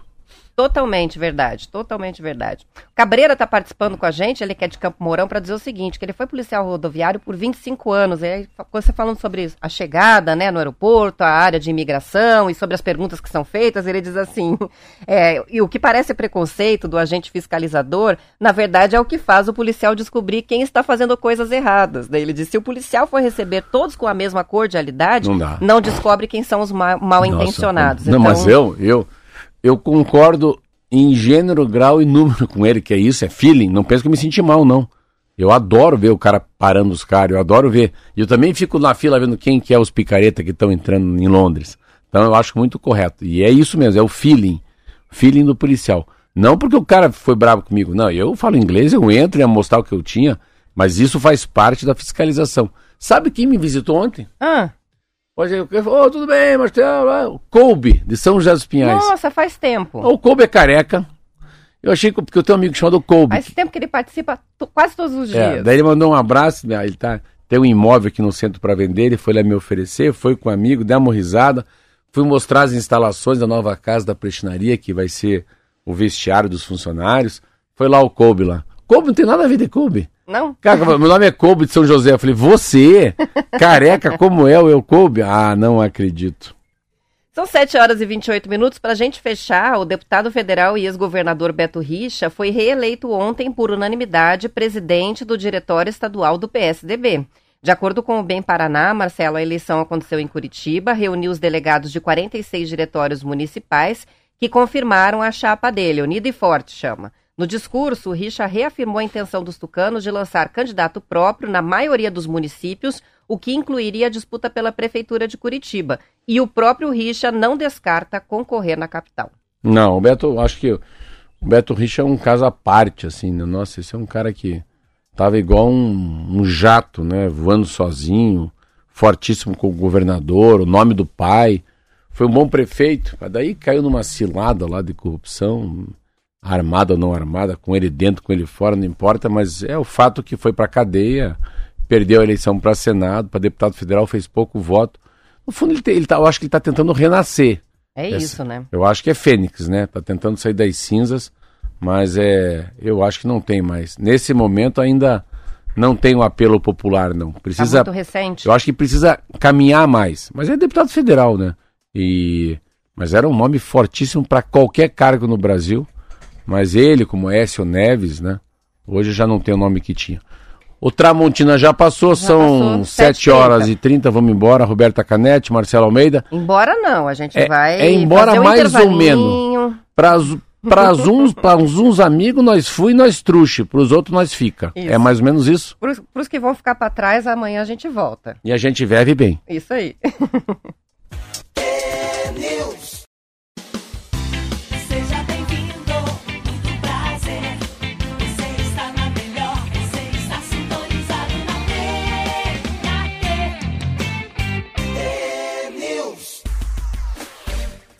Speaker 2: Totalmente verdade, totalmente verdade. Cabreira está participando com a gente, ele que é de Campo Mourão, para dizer o seguinte, que ele foi policial rodoviário por 25 anos. E aí, você falando sobre a chegada né, no aeroporto, a área de imigração e sobre as perguntas que são feitas, ele diz assim, é, e o que parece preconceito do agente fiscalizador, na verdade é o que faz o policial descobrir quem está fazendo coisas erradas. Daí ele diz, se o policial for receber todos com a mesma cordialidade, não, não descobre quem são os mal, mal intencionados.
Speaker 3: Não, então... mas eu, eu eu concordo em gênero, grau e número com ele, que é isso, é feeling. Não penso que eu me senti mal, não. Eu adoro ver o cara parando os caras, eu adoro ver. E eu também fico na fila vendo quem que é os picareta que estão entrando em Londres. Então eu acho muito correto. E é isso mesmo, é o feeling. Feeling do policial. Não porque o cara foi bravo comigo. Não, eu falo inglês, eu entro e ia mostrar o que eu tinha. Mas isso faz parte da fiscalização. Sabe quem me visitou ontem?
Speaker 2: Ah.
Speaker 3: Pode ir, oh, tudo bem, Marcelo. Kobe, de São José dos Pinhais.
Speaker 2: Nossa, faz tempo.
Speaker 3: O Kobe é careca. Eu achei que porque eu tenho um amigo chamado Kobe.
Speaker 2: Faz tempo que ele participa quase todos os é, dias.
Speaker 3: daí ele mandou um abraço, né, ele tá, tem um imóvel aqui no centro para vender, ele foi lá me oferecer, foi com um amigo, deu uma risada, fui mostrar as instalações da nova casa da prestinaria, que vai ser o vestiário dos funcionários. Foi lá o Kobe lá. Kobe não tem nada a ver de Kobe.
Speaker 2: Não?
Speaker 3: Cara, meu nome é Kobe de São José. Eu falei, você, careca como é o eu Kobe? Ah, não acredito.
Speaker 2: São 7 horas e 28 minutos. Para a gente fechar, o deputado federal e ex-governador Beto Richa foi reeleito ontem por unanimidade presidente do Diretório Estadual do PSDB. De acordo com o Bem Paraná, Marcelo, a eleição aconteceu em Curitiba, reuniu os delegados de 46 diretórios municipais que confirmaram a chapa dele, Unida e Forte chama. No discurso, Richa reafirmou a intenção dos tucanos de lançar candidato próprio na maioria dos municípios, o que incluiria a disputa pela prefeitura de Curitiba. E o próprio Richa não descarta concorrer na capital.
Speaker 3: Não, o Beto, acho que o Beto Richa é um caso à parte, assim, né? Nossa, esse é um cara que tava igual um, um jato, né? Voando sozinho, fortíssimo com o governador, o nome do pai foi um bom prefeito, mas daí caiu numa cilada lá de corrupção, armada ou não armada, com ele dentro, com ele fora, não importa, mas é o fato que foi para cadeia, perdeu a eleição para Senado, para deputado federal, fez pouco voto. No fundo, ele, te, ele tá, eu acho que ele está tentando renascer.
Speaker 2: É Essa, isso, né?
Speaker 3: Eu acho que é Fênix, né? Tá tentando sair das cinzas, mas é, eu acho que não tem mais. Nesse momento ainda não tem o um apelo popular, não. Precisa.
Speaker 2: Tá muito recente.
Speaker 3: Eu acho que precisa caminhar mais. Mas é deputado federal, né? E mas era um nome fortíssimo para qualquer cargo no Brasil. Mas ele, como Écio Neves, né? Hoje já não tem o nome que tinha. O Tramontina já passou, já são passou, 7 horas e 30, vamos embora. Roberta Canete, Marcelo Almeida.
Speaker 2: Embora não, a gente
Speaker 3: é,
Speaker 2: vai.
Speaker 3: É embora um mais ou menos. Para uns, para uns amigos nós fui e nós truxe, para os outros nós fica. Isso. É mais ou menos isso.
Speaker 2: Para os que vão ficar para trás, amanhã a gente volta.
Speaker 3: E a gente vive bem.
Speaker 2: Isso aí.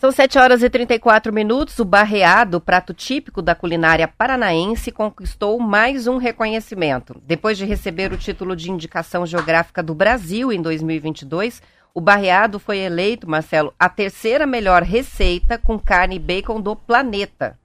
Speaker 2: São 7 horas e 34 minutos. O barreado, prato típico da culinária paranaense, conquistou mais um reconhecimento. Depois de receber o título de indicação geográfica do Brasil em 2022, o barreado foi eleito, Marcelo, a terceira melhor receita com carne e bacon do planeta.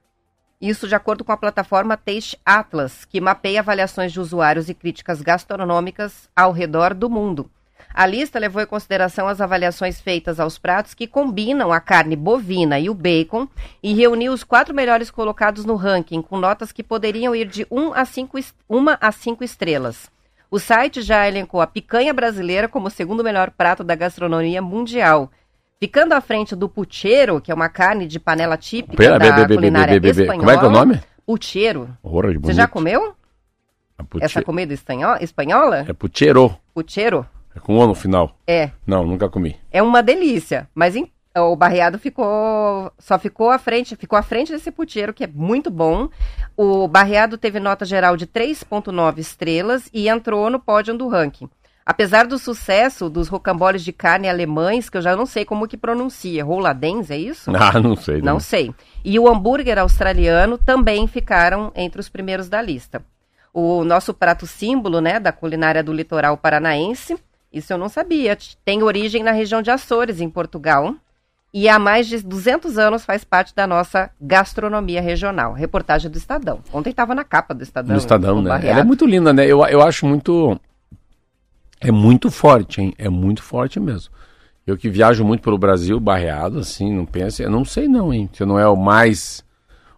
Speaker 2: Isso de acordo com a plataforma Taste Atlas, que mapeia avaliações de usuários e críticas gastronômicas ao redor do mundo. A lista levou em consideração as avaliações feitas aos pratos que combinam a carne bovina e o bacon e reuniu os quatro melhores colocados no ranking, com notas que poderiam ir de 1 a 5, 1 a 5 estrelas. O site já elencou a picanha brasileira como o segundo melhor prato da gastronomia mundial. Ficando à frente do pucheiro, que é uma carne de panela típica Pera, da be, be, culinária be, espanhola.
Speaker 3: Como é que é o nome?
Speaker 2: Pucheiro. Você já comeu? Essa comida espanhola?
Speaker 3: É pucheiro.
Speaker 2: Pucheiro?
Speaker 3: É com O no final?
Speaker 2: É.
Speaker 3: Não, nunca comi.
Speaker 2: É uma delícia. Mas em, o barreado ficou. Só ficou à frente, ficou à frente desse puteiro, que é muito bom. O barreado teve nota geral de 3,9 estrelas e entrou no pódio do ranking. Apesar do sucesso dos rocamboles de carne alemães, que eu já não sei como que pronuncia, Roladens, é isso?
Speaker 3: Ah, não sei.
Speaker 2: Não. não sei. E o hambúrguer australiano também ficaram entre os primeiros da lista. O nosso prato símbolo, né, da culinária do litoral paranaense, isso eu não sabia. Tem origem na região de Açores, em Portugal. E há mais de 200 anos faz parte da nossa gastronomia regional. Reportagem do Estadão. Ontem estava na capa do Estadão.
Speaker 3: Do Estadão, né? Ela é muito linda, né? Eu, eu acho muito. É muito forte, hein? É muito forte mesmo. Eu que viajo muito pelo Brasil, barreado, assim, não pensa. Eu não sei, não, hein? Se não é o mais.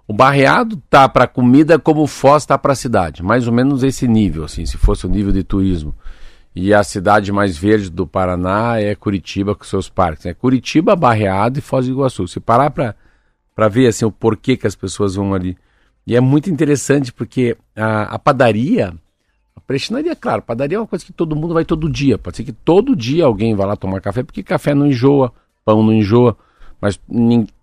Speaker 3: O barreado tá para comida como o Foz tá para cidade. Mais ou menos esse nível, assim, se fosse o nível de turismo. E a cidade mais verde do Paraná é Curitiba com seus parques. É Curitiba, Barreado e Foz do Iguaçu. Se parar para ver assim, o porquê que as pessoas vão ali. E é muito interessante porque a, a padaria, a prestinaria, claro, padaria é uma coisa que todo mundo vai todo dia. Pode ser que todo dia alguém vá lá tomar café, porque café não enjoa, pão não enjoa. Mas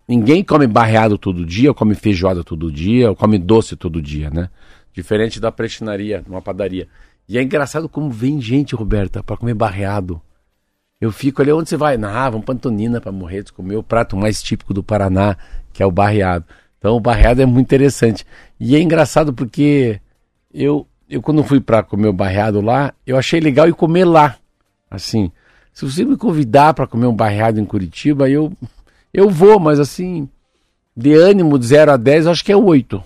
Speaker 3: ninguém come barreado todo dia, ou come feijoada todo dia, ou come doce todo dia, né? Diferente da prestinaria, uma padaria. E é engraçado como vem gente, Roberta, para comer barreado. Eu fico ali, onde você vai? Ah, vamos para Antonina para morrer, comer o prato mais típico do Paraná, que é o barreado. Então o barreado é muito interessante. E é engraçado porque eu, eu quando fui para comer o barreado lá, eu achei legal ir comer lá. Assim, se você me convidar para comer um barreado em Curitiba, eu, eu vou, mas assim, de ânimo de 0 a 10, eu acho que é 8.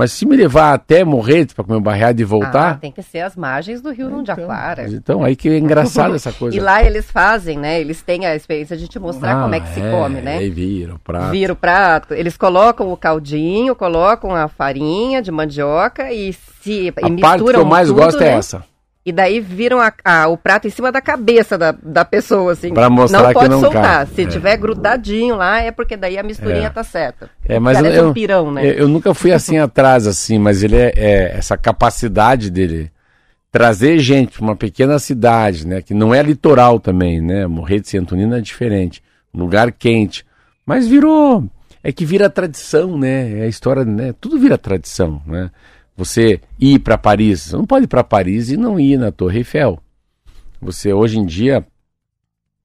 Speaker 3: Mas se me levar até Morretes para comer um barreado e voltar. Ah,
Speaker 2: tem que ser as margens do Rio então, Jundiaquara.
Speaker 3: Então, aí que é engraçado essa coisa.
Speaker 2: e lá eles fazem, né? Eles têm a experiência de te mostrar ah, como é que se come, né?
Speaker 3: Aí vira o prato.
Speaker 2: Vira o prato. Eles colocam o caldinho, colocam a farinha de mandioca e se
Speaker 3: a
Speaker 2: e
Speaker 3: parte que eu mais
Speaker 2: tudo,
Speaker 3: gosto é
Speaker 2: né?
Speaker 3: é essa.
Speaker 2: E daí viram a, a, o prato em cima da cabeça da, da pessoa, assim.
Speaker 3: Pra mostrar
Speaker 2: não pode
Speaker 3: que não
Speaker 2: soltar.
Speaker 3: Cai.
Speaker 2: Se é. tiver grudadinho lá, é porque daí a misturinha é. tá certa.
Speaker 3: É, mas eu, um pirão, né? Eu, eu, nunca fui assim atrás, assim, mas ele é, é, essa capacidade dele trazer gente para uma pequena cidade, né? Que não é litoral também, né? Morrer de Santonina é diferente. Lugar quente. Mas virou. É que vira tradição, né? É a história, né? Tudo vira tradição, né? Você ir para Paris, você não pode ir para Paris e não ir na Torre Eiffel. Você hoje em dia,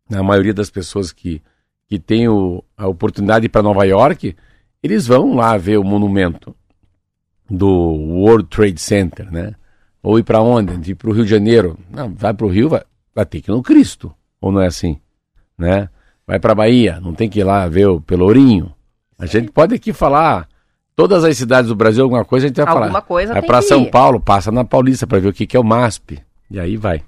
Speaker 3: a maioria das pessoas que, que tem o, a oportunidade de ir para Nova York, eles vão lá ver o monumento do World Trade Center, né? Ou ir para onde? De ir para o Rio de Janeiro. Não, vai para o Rio, vai, vai ter que ir no Cristo. Ou não é assim? Né? Vai para Bahia, não tem que ir lá ver o Pelourinho. A gente pode aqui falar todas as cidades do Brasil, alguma coisa a gente vai
Speaker 2: Alguma
Speaker 3: falar.
Speaker 2: coisa
Speaker 3: vai para
Speaker 2: que
Speaker 3: São. Paulo, passa na Paulista para ver o que, que é o MASP. E aí vai.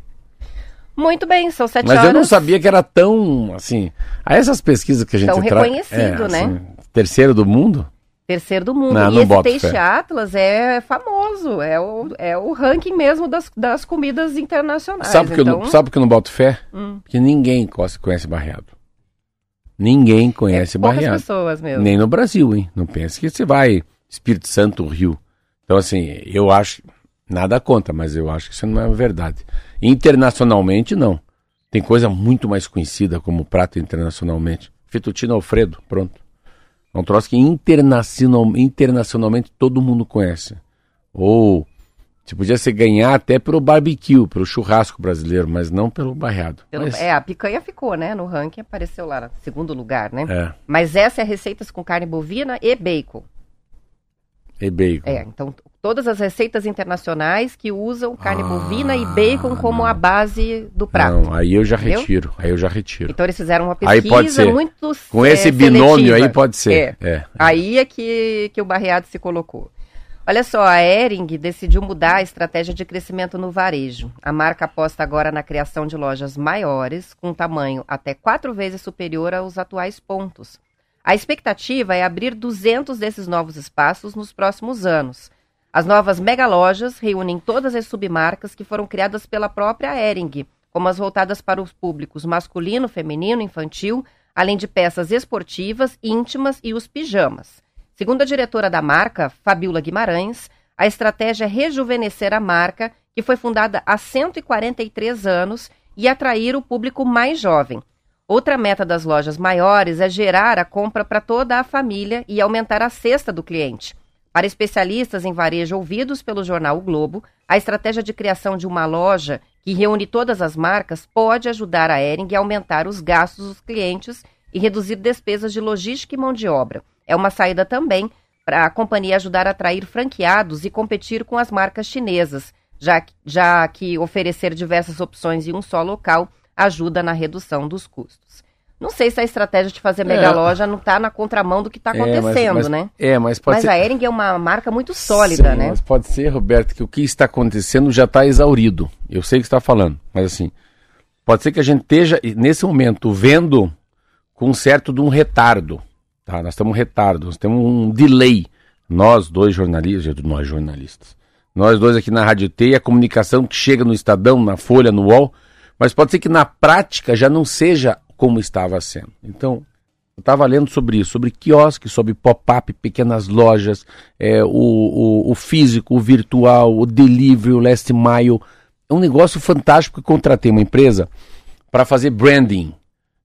Speaker 2: Muito bem, são sete
Speaker 3: Mas
Speaker 2: horas.
Speaker 3: eu não sabia que era tão, assim... A essas pesquisas que a gente
Speaker 2: Tão
Speaker 3: traz...
Speaker 2: reconhecido, né?
Speaker 3: terceiro do mundo?
Speaker 2: Terceiro do mundo.
Speaker 3: Não,
Speaker 2: e
Speaker 3: não
Speaker 2: esse Taste
Speaker 3: fé.
Speaker 2: Atlas é famoso. É o, é o ranking mesmo das, das comidas internacionais.
Speaker 3: Sabe que, eu
Speaker 2: então,
Speaker 3: sabe que eu não boto fé?
Speaker 2: Hum.
Speaker 3: Porque ninguém conhece Barreado. Ninguém conhece
Speaker 2: poucas
Speaker 3: Barreado.
Speaker 2: pessoas mesmo.
Speaker 3: Nem no Brasil, hein? Não pense que você vai Espírito Santo, Rio. Então, assim, eu acho... Nada contra, mas eu acho que isso não é verdade. Internacionalmente, não. Tem coisa muito mais conhecida como prato internacionalmente. Fettuccine Alfredo, pronto. É um troço que internacional, internacionalmente todo mundo conhece. Ou você podia se ganhar até pelo barbecue, pelo churrasco brasileiro, mas não pelo barreado.
Speaker 2: Pelo-
Speaker 3: Mas,
Speaker 2: É, a picanha ficou, né? No ranking apareceu lá no segundo lugar, né?
Speaker 3: é,
Speaker 2: Mas essa é receitas com carne bovina e bacon.
Speaker 3: e bacon.
Speaker 2: É, então todas as receitas internacionais que usam carne
Speaker 3: Ah,
Speaker 2: bovina e bacon como
Speaker 3: não.
Speaker 2: a base do prato.
Speaker 3: Não, aí eu já
Speaker 2: Entendeu?
Speaker 3: retiro, aí eu já retiro.
Speaker 2: Então eles fizeram uma
Speaker 3: Aí
Speaker 2: pesquisa
Speaker 3: pode ser.
Speaker 2: muito
Speaker 3: Com
Speaker 2: é,
Speaker 3: esse binômio
Speaker 2: seletiva.
Speaker 3: aí pode ser. É.
Speaker 2: Aí é que, que o Barreado se colocou. Olha só, a Ering decidiu mudar a estratégia de crescimento no varejo. A marca aposta agora na criação de lojas maiores, com tamanho até quatro vezes superior aos atuais pontos. A expectativa é abrir 200 desses novos espaços nos próximos anos. As novas megalojas reúnem todas as submarcas que foram criadas pela própria Ering, como as voltadas para os públicos masculino, feminino, infantil, além de peças esportivas, íntimas e os pijamas. Segundo a diretora da marca, Fabiola Guimarães, a estratégia é rejuvenescer a marca, que foi fundada há 143 anos, e atrair o público mais jovem. Outra meta das lojas maiores é gerar a compra para toda a família e aumentar a cesta do cliente. Para especialistas em varejo ouvidos pelo jornal O Globo, a estratégia de criação de uma loja que reúne todas as marcas pode ajudar a Ering a aumentar os gastos dos clientes e reduzir despesas de logística e mão de obra. É uma saída também para a companhia ajudar a atrair franqueados e competir com as marcas chinesas, já, que- já que oferecer diversas opções em um só local ajuda na redução dos custos. Não sei se a estratégia de fazer mega
Speaker 3: É.
Speaker 2: loja não está na contramão do que está
Speaker 3: É, mas-
Speaker 2: acontecendo,
Speaker 3: mas-
Speaker 2: né?
Speaker 3: É, mas pode
Speaker 2: Mas
Speaker 3: ser.
Speaker 2: a Ering é uma marca muito sólida,
Speaker 3: Sim,
Speaker 2: né?
Speaker 3: Mas pode ser, Roberto, que o que está acontecendo já está exaurido. Eu sei o que você está falando, mas assim, pode ser que a gente esteja, nesse momento, vendo com um certo de um retardo. Tá? Nós temos um retardo, nós temos um delay. Nós dois jornalistas, nós jornalistas, nós dois aqui na Rádio T, a comunicação que chega no Estadão, na Folha, no UOL, mas pode ser que na prática já não seja como estava sendo. Então, eu estava lendo sobre isso, sobre quiosque, sobre pop-up, pequenas lojas, é, o, o, o físico, o virtual, o delivery, o last mile. É um negócio fantástico que contratei uma empresa para fazer branding.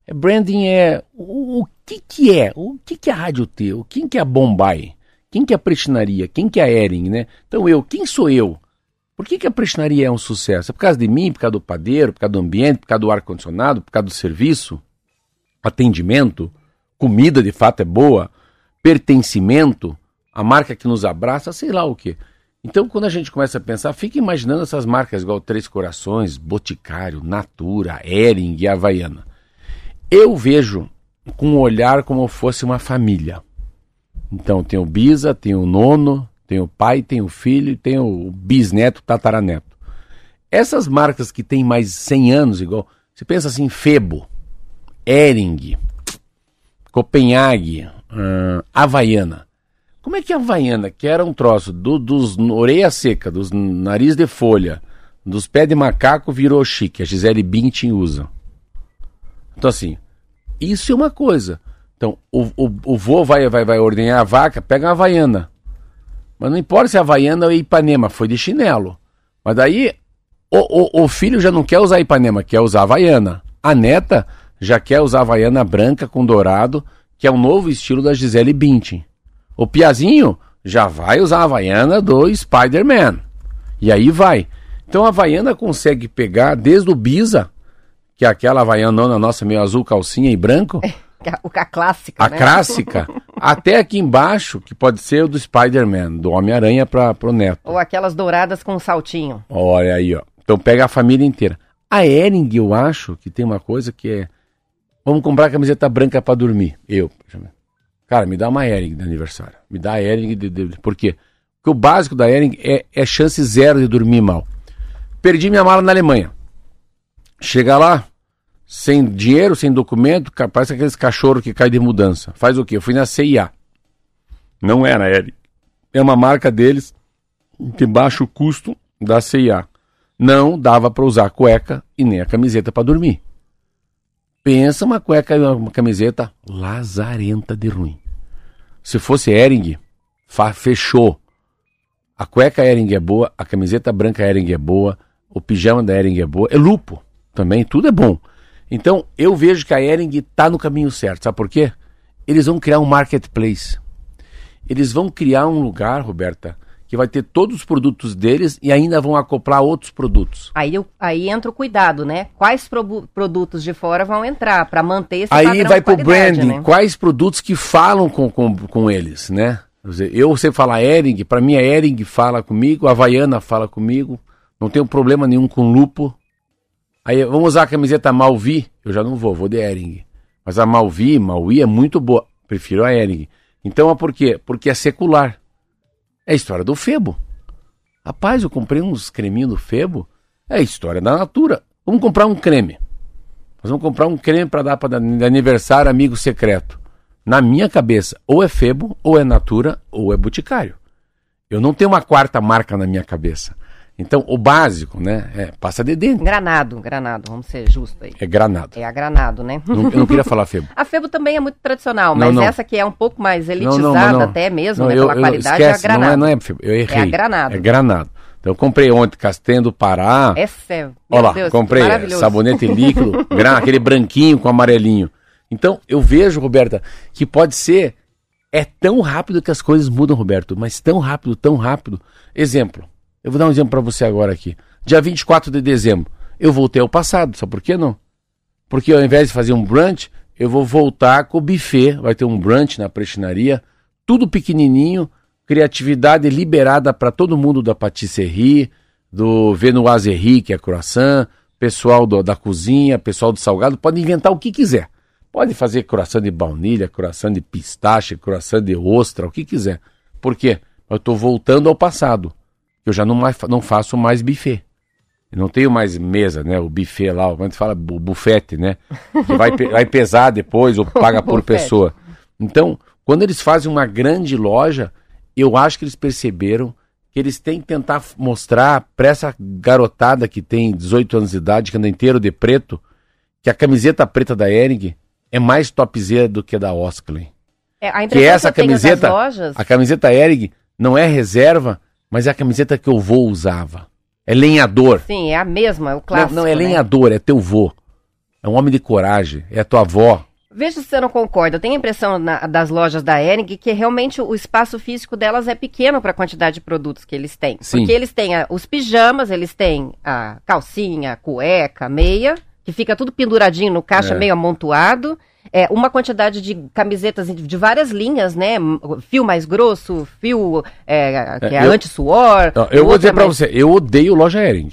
Speaker 3: É, branding é o, o que, que é? O que, que é a Rádio T? O quem que é a Bombay? Quem que é a Prestinaria? Quem que é a Ering, né? Então eu, quem sou eu? Por que, que a prestinaria é um sucesso? É por causa de mim, por causa do padeiro, por causa do ambiente, por causa do ar-condicionado, por causa do serviço, atendimento, comida de fato é boa, pertencimento, a marca que nos abraça, sei lá o quê. Então, quando a gente começa a pensar, fica imaginando essas marcas igual Três Corações, Boticário, Natura, Ering e Havaiana. Eu vejo com um olhar como fosse uma família. Então, tem o Bisa, tem o Nono, tem o pai, tem o filho e tem o bisneto, tataraneto. Essas marcas que têm mais de 100 anos, igual, você pensa assim, Febo, Ering, Copenhague, hum, Havaiana. Como é que a Havaiana, que era um troço do, dos orelha seca, dos nariz de folha, dos pés de macaco, virou chique? A Gisele Bündchen usa. Então assim, isso é uma coisa. Então, o, o, o vô vai, vai, vai ordenhar a vaca, pega uma Havaiana. Mas não importa se é Havaiana ou Ipanema, foi de chinelo. Mas daí o, o, o filho já não quer usar Ipanema, quer usar Havaiana. A neta já quer usar Havaiana branca com dourado, que é o novo estilo da Gisele Bündchen. O Piazinho já vai usar a Havaiana do Spider-Man. E aí vai. Então a Havaiana consegue pegar desde o Bisa, que é aquela Havaiana nossa meio azul, calcinha e branco,
Speaker 2: A, a clássica,
Speaker 3: A
Speaker 2: né?
Speaker 3: clássica, até aqui embaixo, que pode ser o do Spider-Man, do Homem-Aranha para o Neto.
Speaker 2: Ou aquelas douradas com saltinho.
Speaker 3: Olha aí, ó. Então pega a família inteira. A Ering, eu acho que tem uma coisa que é. Vamos comprar camiseta branca para dormir. Eu. Cara, me dá uma Ering de aniversário. Me dá a Ering de, de, Por quê? Porque o básico da Ering é, é chance zero de dormir mal. Perdi minha mala na Alemanha. Chega lá, sem dinheiro, sem documento, parece aqueles cachorros que caem de mudança. Faz o quê? Eu fui na CIA. Não na Ering. É uma marca deles de baixo custo da CIA. Não dava para usar cueca e nem a camiseta para dormir. Pensa uma cueca e uma camiseta lazarenta de ruim. Se fosse Ering, fechou. A cueca Ering é boa, a camiseta branca Ering é boa, o pijama da Ering é boa, é lupo também, tudo é bom. Então eu vejo que a Ering está no caminho certo. Sabe por quê? Eles vão criar um marketplace. Eles vão criar um lugar, Roberta, que vai ter todos os produtos deles e ainda vão acoplar outros produtos.
Speaker 2: Aí, eu, aí entra o cuidado, né? Quais pro, produtos de fora vão entrar para manter esse
Speaker 3: Aí vai pro branding, né? quais produtos que falam com, com, com eles, né? Eu sei falar Ering, para mim a Ering fala comigo, a Havaiana fala comigo, não tenho problema nenhum com lupo. Aí vamos usar a camiseta Malvi, eu já não vou, vou de Ering. Mas a Malvi, Malvi é muito boa, prefiro a Ering. Então é por quê? Porque é secular. É a história do Febo. Rapaz, eu comprei uns creminhos do Febo. É a história da Natura. Vamos comprar um creme. Nós vamos comprar um creme para dar para aniversário amigo secreto. Na minha cabeça, ou é Febo, ou é Natura, ou é Boticário. Eu não tenho uma quarta marca na minha cabeça. Então, o básico, né? É passa de dente.
Speaker 2: Granado, granado, vamos ser justos aí.
Speaker 3: É granado.
Speaker 2: É a granado, né?
Speaker 3: Não, eu não queria falar Febo.
Speaker 2: a Febo também é muito tradicional, mas não, não. essa que é um pouco mais elitizada até mesmo, né?
Speaker 3: Eu,
Speaker 2: pela qualidade,
Speaker 3: esquece,
Speaker 2: é a granado.
Speaker 3: Não é, não é Febo, eu errei.
Speaker 2: É a granado.
Speaker 3: É granado. Então, eu comprei ontem Castanho do Pará.
Speaker 2: Essa é,
Speaker 3: Olha lá, Deus, comprei sabonete líquido, gran, aquele branquinho com amarelinho. Então, eu vejo, Roberta, que pode ser. É tão rápido que as coisas mudam, Roberto, mas tão rápido, tão rápido. Exemplo. Eu vou dar um exemplo para você agora aqui. Dia 24 de dezembro, eu voltei ao passado, sabe por que não? Porque ao invés de fazer um brunch, eu vou voltar com o buffet, vai ter um brunch na prestinaria, tudo pequenininho, criatividade liberada para todo mundo da patisserie, do Venoiserie, que é croissant, pessoal do, da cozinha, pessoal do salgado, pode inventar o que quiser. Pode fazer croissant de baunilha, croissant de pistache, croissant de ostra, o que quiser. Por quê? Eu estou voltando ao passado. Eu já não, mais, não faço mais buffet. Eu não tenho mais mesa, né? O buffet lá, a gente fala o bufete, né? Que vai, vai pesar depois ou paga por pessoa. Então, quando eles fazem uma grande loja, eu acho que eles perceberam que eles têm que tentar mostrar para essa garotada que tem 18 anos de idade, que anda inteiro de preto, que a camiseta preta da Ering é mais topzera do que a da Oskley.
Speaker 2: É,
Speaker 3: que essa camiseta, lojas... a camiseta Ering não é reserva, mas é a camiseta que eu vô usava. É lenhador.
Speaker 2: Sim, é a mesma, é o clássico.
Speaker 3: Não, não é
Speaker 2: né?
Speaker 3: lenhador, é teu vô. É um homem de coragem, é a tua avó.
Speaker 2: Veja se você não concorda. Eu tenho a impressão na, das lojas da Ering que realmente o espaço físico delas é pequeno para a quantidade de produtos que eles têm.
Speaker 3: Sim.
Speaker 2: Porque eles têm a, os pijamas, eles têm a calcinha, a cueca, a meia, que fica tudo penduradinho no caixa, é. meio amontoado é, uma quantidade de camisetas de várias linhas, né? Fio mais grosso, fio é, que é, é anti-suor.
Speaker 3: Eu vou dizer mais... pra você, eu odeio loja Ering.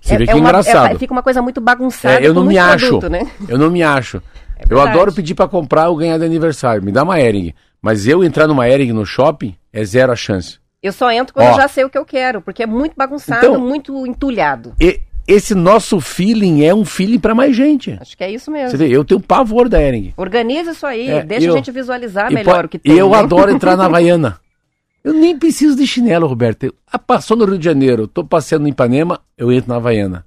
Speaker 3: Você
Speaker 2: é,
Speaker 3: vê que
Speaker 2: é,
Speaker 3: é
Speaker 2: uma,
Speaker 3: engraçado.
Speaker 2: É, fica uma coisa muito bagunçada.
Speaker 3: É, eu não me acho. Produto, né? Eu não me acho. É eu adoro pedir para comprar ou ganhar de aniversário. Me dá uma Ering. Mas eu entrar numa Ering no shopping é zero a chance.
Speaker 2: Eu só entro quando Ó, eu já sei o que eu quero, porque é muito bagunçado, então, muito entulhado.
Speaker 3: E, esse nosso feeling é um feeling para mais gente.
Speaker 2: Acho que é isso mesmo.
Speaker 3: Você vê, eu tenho pavor da Ering.
Speaker 2: Organiza isso aí, é, deixa eu, a gente visualizar melhor o que tem.
Speaker 3: Eu né? adoro entrar na Havaiana. Eu nem preciso de chinelo, Roberto. Ah, passou no Rio de Janeiro, tô passeando no Ipanema, eu entro na Havaiana.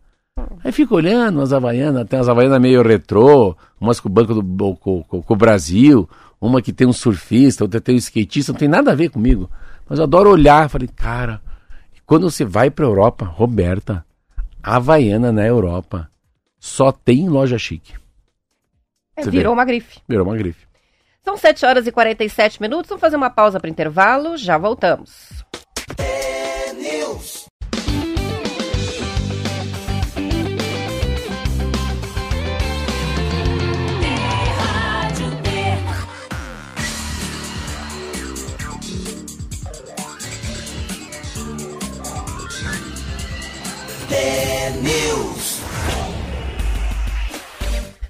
Speaker 3: Aí fico olhando as Havaianas, tem as Havaianas meio retrô, umas com o Banco do com, com, com, o Brasil, uma que tem um surfista, outra tem um skatista, não tem nada a ver comigo. Mas eu adoro olhar, falei, cara, quando você vai pra Europa, Roberta, Havaiana na Europa só tem loja chique.
Speaker 2: É, virou vê? uma grife.
Speaker 3: Virou uma grife.
Speaker 2: São 7 horas e 47 minutos. Vamos fazer uma pausa para intervalo. Já voltamos. É News.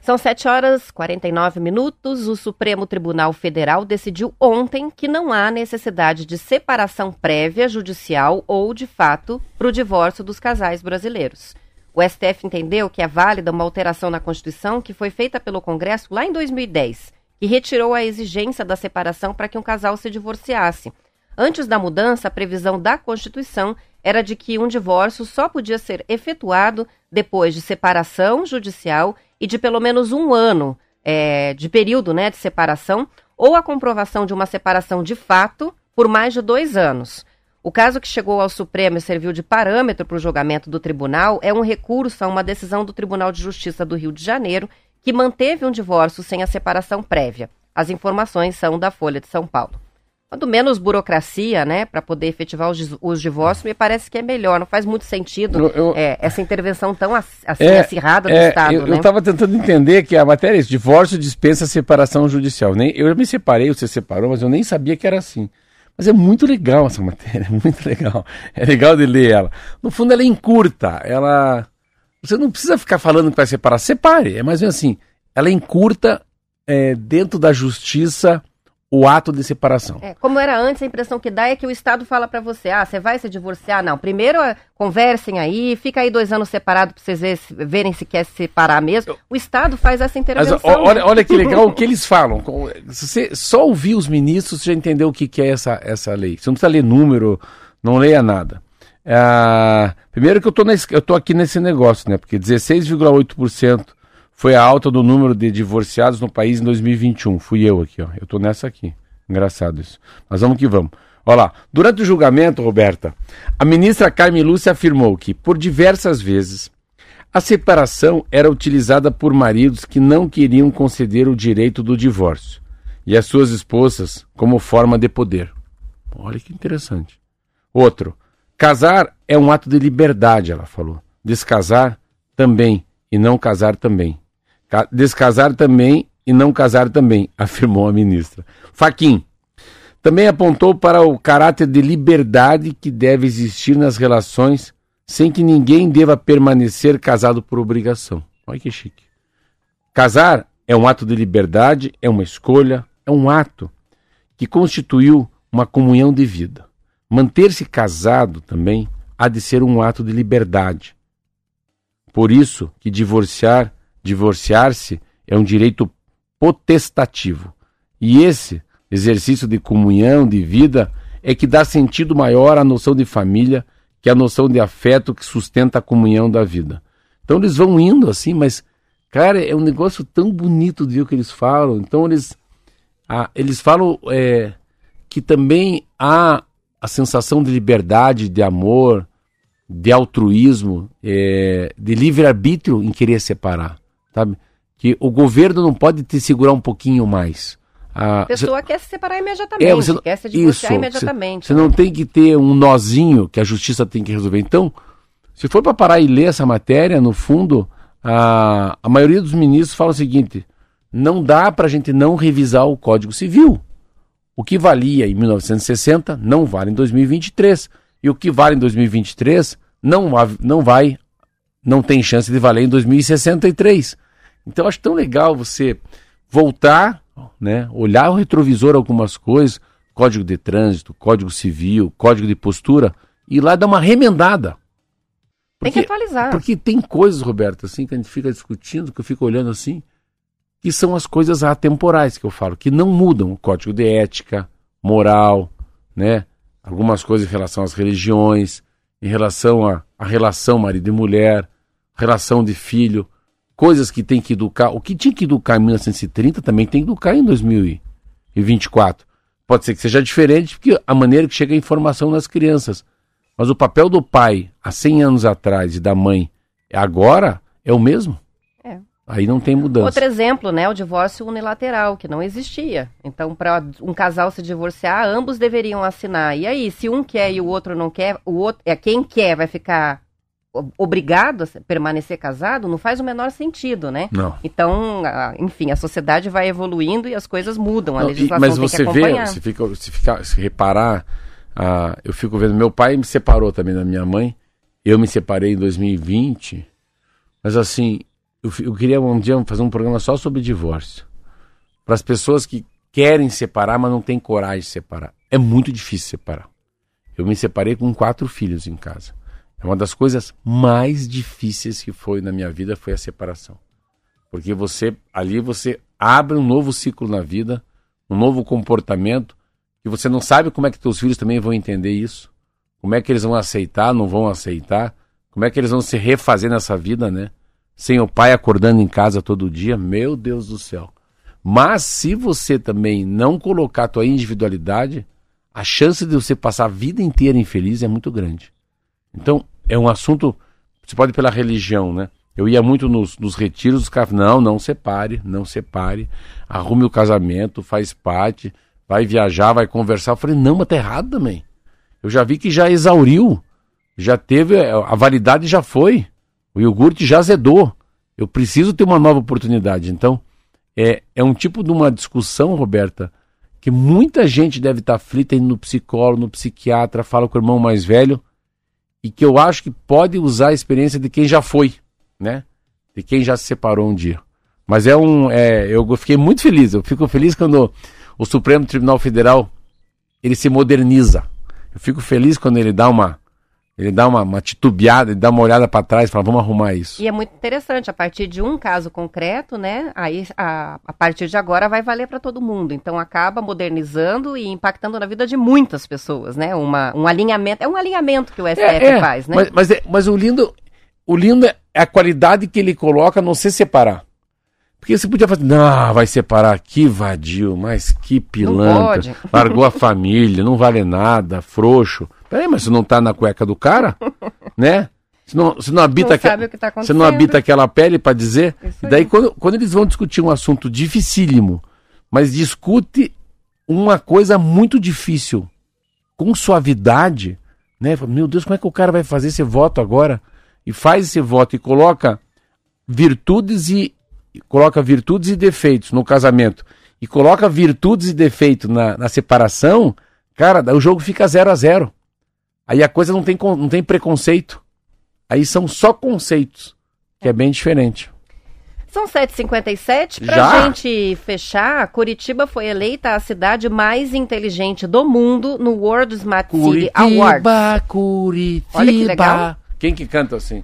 Speaker 2: São 7 horas e 49 minutos. O Supremo Tribunal Federal decidiu ontem que não há necessidade de separação prévia judicial ou de fato para o divórcio dos casais brasileiros. O STF entendeu que é válida uma alteração na Constituição que foi feita pelo Congresso lá em 2010, que retirou a exigência da separação para que um casal se divorciasse. Antes da mudança, a previsão da Constituição era de que um divórcio só podia ser efetuado depois de separação judicial e de pelo menos um ano é, de período né, de separação, ou a comprovação de uma separação de fato por mais de dois anos. O caso que chegou ao Supremo e serviu de parâmetro para o julgamento do tribunal é um recurso a uma decisão do Tribunal de Justiça do Rio de Janeiro, que manteve um divórcio sem a separação prévia. As informações são da Folha de São Paulo. Quanto menos burocracia, né, para poder efetivar os, os, divórcios, me parece que é melhor. Não faz muito sentido eu, eu, é, essa intervenção tão assim, é, acirrada do é, Estado.
Speaker 3: Eu
Speaker 2: né?
Speaker 3: estava tentando entender que a matéria é isso, divórcio dispensa separação judicial. Nem, eu me separei, você separou, mas eu nem sabia que era assim. Mas é muito legal essa matéria, é muito legal. É legal de ler ela. No fundo, ela é encurta. Ela. Você não precisa ficar falando que vai separar. Separe. É mais ou menos assim. Ela é encurta é, dentro da justiça o ato de separação.
Speaker 2: É, como era antes, a impressão que dá é que o Estado fala para você, ah, você vai se divorciar? Não, primeiro é, conversem aí, fica aí dois anos separado para vocês verem se quer se separar mesmo. O Estado faz essa intervenção.
Speaker 3: Mas, olha, olha que legal o que eles falam. Se você só ouvir os ministros, você já entendeu o que, que é essa, essa lei. Você não precisa ler número, não leia nada. Ah, primeiro que eu tô, nesse, eu tô aqui nesse negócio, né? Porque 16,8% foi a alta do número de divorciados no país em 2021. Fui eu aqui, ó. Eu tô nessa aqui. Engraçado isso. Mas vamos que vamos. Olha lá. Durante o julgamento, Roberta, a ministra Carmen Lúcia afirmou que, por diversas vezes, a separação era utilizada por maridos que não queriam conceder o direito do divórcio e as suas esposas como forma de poder. Olha que interessante. Outro. Casar é um ato de liberdade, ela falou. Descasar também, e não casar também. Descasar também e não casar também, afirmou a ministra. Faquim também apontou para o caráter de liberdade que deve existir nas relações sem que ninguém deva permanecer casado por obrigação. Olha que chique. Casar é um ato de liberdade, é uma escolha, é um ato que constituiu uma comunhão de vida. Manter-se casado também há de ser um ato de liberdade. Por isso que divorciar Divorciar-se é um direito potestativo. E esse exercício de comunhão, de vida, é que dá sentido maior à noção de família, que é a noção de afeto que sustenta a comunhão da vida. Então eles vão indo assim, mas, cara, é um negócio tão bonito de ver o que eles falam. Então eles, ah, eles falam é, que também há a sensação de liberdade, de amor, de altruísmo, é, de livre-arbítrio em querer separar sabe? Que o governo não pode te segurar um pouquinho mais.
Speaker 2: A pessoa quer se separar imediatamente, é, você, quer se divorciar isso, imediatamente.
Speaker 3: Você, você não tem que ter um nozinho que a justiça tem que resolver. Então, se for para parar e ler essa matéria, no fundo, a, a maioria dos ministros fala o seguinte: não dá para a gente não revisar o Código Civil. O que valia em 1960 não vale em 2023. E o que vale em 2023 não, não vai, não tem chance de valer em 2063. Então eu acho tão legal você voltar, né, olhar o retrovisor algumas coisas, código de trânsito, código civil, código de postura, e ir lá dar uma remendada.
Speaker 2: Porque, tem que atualizar.
Speaker 3: Porque tem coisas, Roberto, assim, que a gente fica discutindo, que eu fico olhando assim, que são as coisas atemporais que eu falo, que não mudam. O código de ética, moral, né? Algumas coisas em relação às religiões, em relação à relação marido e mulher, relação de filho coisas que tem que educar. O que tinha que educar em 1930 também tem que educar em 2024. Pode ser que seja diferente, porque a maneira que chega a informação nas crianças. Mas o papel do pai há 100 anos atrás e da mãe agora é o mesmo. É. Aí não tem mudança.
Speaker 2: Outro exemplo, né, o divórcio unilateral, que não existia. Então, para um casal se divorciar, ambos deveriam assinar. E aí, se um quer e o outro não quer, o outro, é quem quer vai ficar obrigado a permanecer casado não faz o menor sentido, né?
Speaker 3: Não.
Speaker 2: Então, enfim, a sociedade vai evoluindo e as coisas mudam, a legislação e, mas
Speaker 3: você
Speaker 2: vê,
Speaker 3: se fica, se fica, se reparar, eu fico vendo, meu pai me separou também da minha mãe, Eu me separei em 2020, mas assim, eu, eu queria um dia fazer um programa só sobre divórcio. Para as pessoas que querem separar, mas não têm coragem de separar. É muito difícil separar. Eu me separei com quatro filhos em casa. É uma das coisas mais difíceis que foi na minha vida foi a separação. Porque você ali você abre um novo ciclo na vida, um novo comportamento que você não sabe como é que teus filhos também vão entender isso. Como é que eles vão aceitar, não vão aceitar? Como é que eles vão se refazer nessa vida, né? Sem o pai acordando em casa todo dia, meu Deus do céu. Mas se você também não colocar a tua individualidade, a chance de você passar a vida inteira infeliz é muito grande. Então, é um assunto, você pode ir pela religião, né? Eu ia muito nos, nos retiros, os caras, não, não separe, não separe, arrume o casamento, faz parte, vai viajar, vai conversar. Eu falei, não, mas tá errado também. Eu já vi que já exauriu, já teve, a validade já foi, o iogurte já azedou. Eu preciso ter uma nova oportunidade. Então, é, é um tipo de uma discussão, Roberta, que muita gente deve estar aflita indo no psicólogo, no psiquiatra, fala com o irmão mais velho, e que eu acho que pode usar a experiência de quem já foi, né? De quem já se separou um dia. Mas é um. É, eu fiquei muito feliz. Eu fico feliz quando o Supremo Tribunal Federal ele se moderniza. Eu fico feliz quando ele dá uma ele dá uma, uma titubeada, ele dá uma olhada para trás e fala, vamos arrumar isso.
Speaker 2: E é muito interessante, a partir de um caso concreto, né? Aí a, a partir de agora vai valer para todo mundo. Então acaba modernizando e impactando na vida de muitas pessoas, né? Uma, um alinhamento, é um alinhamento que o STF é, é, faz, né?
Speaker 3: Mas, mas, é, mas o lindo, o lindo é a qualidade que ele coloca não se separar. Porque você podia fazer, não, vai separar, que vadio, mas que pilantra. Largou a família, não vale nada, frouxo. Peraí, mas você não tá na cueca do cara? né? Você não, você não habita, não que, tá você não habita aquela pele para dizer. E daí, quando, quando eles vão discutir um assunto dificílimo, mas discute uma coisa muito difícil, com suavidade, né? Meu Deus, como é que o cara vai fazer esse voto agora? E faz esse voto e coloca virtudes e coloca virtudes e defeitos no casamento e coloca virtudes e defeitos na, na separação, cara, o jogo fica 0 a 0 Aí a coisa não tem, não tem preconceito. Aí são só conceitos, que é bem diferente.
Speaker 2: São 7h57. Pra Já? gente fechar, Curitiba foi eleita a cidade mais inteligente do mundo no World Smart City Awards.
Speaker 3: Curitiba, Olha que legal. Quem que canta assim?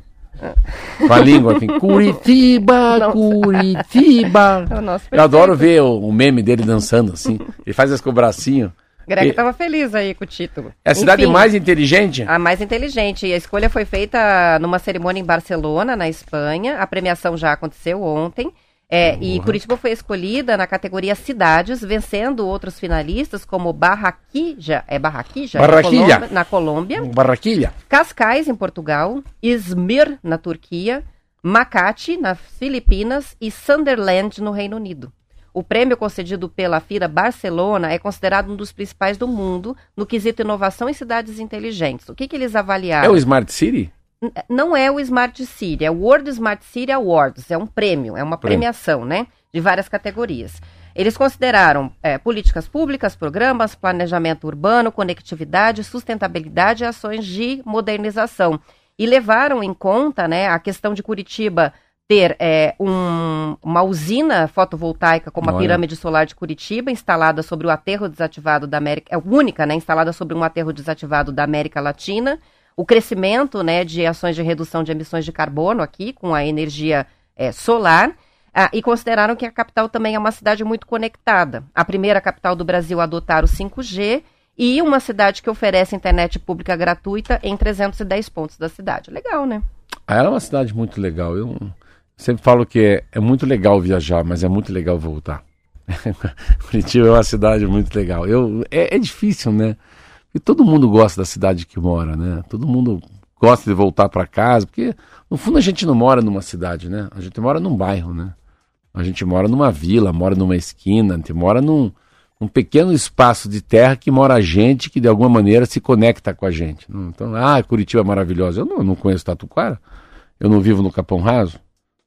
Speaker 3: Com a língua assim, Curitiba, Não. Curitiba. É Eu adoro ver o, o, meme dele dançando assim. Ele faz isso com o bracinho.
Speaker 2: Greg estava feliz aí com o título.
Speaker 3: É a cidade Enfim, mais inteligente?
Speaker 2: A mais inteligente. E a escolha foi feita numa cerimônia em Barcelona, na Espanha. A premiação já aconteceu ontem. É, e Curitiba foi escolhida na categoria cidades, vencendo outros finalistas como Barraquija, é Barraquija?
Speaker 3: Barraquilha.
Speaker 2: Na Colômbia.
Speaker 3: Barraquilha.
Speaker 2: Cascais, em Portugal. Izmir, na Turquia. Makati, nas Filipinas. E Sunderland, no Reino Unido. O prêmio concedido pela FIRA Barcelona é considerado um dos principais do mundo no quesito inovação em cidades inteligentes. O que, que eles avaliaram?
Speaker 3: É o Smart City?
Speaker 2: Não é o Smart City, é o World Smart City Awards, é um prêmio, é uma premiação, né? De várias categorias. Eles consideraram é, políticas públicas, programas, planejamento urbano, conectividade, sustentabilidade e ações de modernização. E levaram em conta né, a questão de Curitiba ter é, um, uma usina fotovoltaica como Olha. a pirâmide solar de Curitiba, instalada sobre o aterro desativado da América, é única, né, instalada sobre um aterro desativado da América Latina, o crescimento, né, de ações de redução de emissões de carbono aqui com a energia é, solar, ah, e consideraram que a capital também é uma cidade muito conectada. A primeira capital do Brasil a adotar o 5G e uma cidade que oferece internet pública gratuita em 310 pontos da cidade. Legal, né?
Speaker 3: Ah, ela é uma cidade muito legal. Eu sempre falo que é, é muito legal viajar, mas é muito legal voltar. Curitiba é uma cidade muito legal. Eu, é, é difícil, né? Porque todo mundo gosta da cidade que mora, né? Todo mundo gosta de voltar para casa, porque no fundo a gente não mora numa cidade, né? A gente mora num bairro, né? A gente mora numa vila, mora numa esquina, a gente mora num, num pequeno espaço de terra que mora gente que de alguma maneira se conecta com a gente. Então, ah, Curitiba é maravilhosa. Eu não, não conheço Tatuquara, eu não vivo no Capão Raso,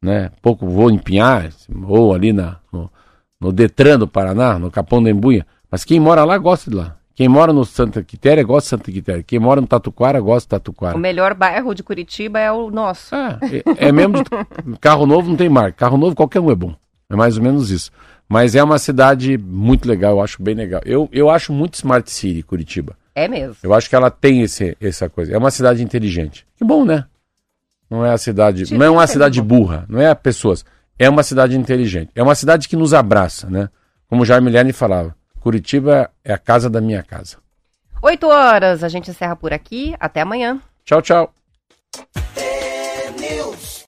Speaker 3: né? Pouco vou em Pinhais, ou ali na, no, no Detran do Paraná, no Capão da Embuia. Mas quem mora lá gosta de lá. Quem mora no Santa Quitéria gosta de Santa Quitéria. Quem mora no Tatuquara gosta de Tatuquara.
Speaker 2: O melhor bairro de Curitiba é o nosso.
Speaker 3: É, é, é mesmo. De, carro novo não tem marca. Carro novo qualquer um é bom. É mais ou menos isso. Mas é uma cidade muito legal, eu acho bem legal. Eu, eu acho muito Smart City, Curitiba.
Speaker 2: É mesmo.
Speaker 3: Eu acho que ela tem esse, essa coisa. É uma cidade inteligente. Que bom, né? Não é a cidade. não é uma cidade burra, não é pessoas. É uma cidade inteligente. É uma cidade que nos abraça, né? Como o Jaime Lerner falava. Curitiba é a casa da minha casa.
Speaker 2: 8 horas, a gente encerra por aqui. Até amanhã.
Speaker 3: Tchau, tchau.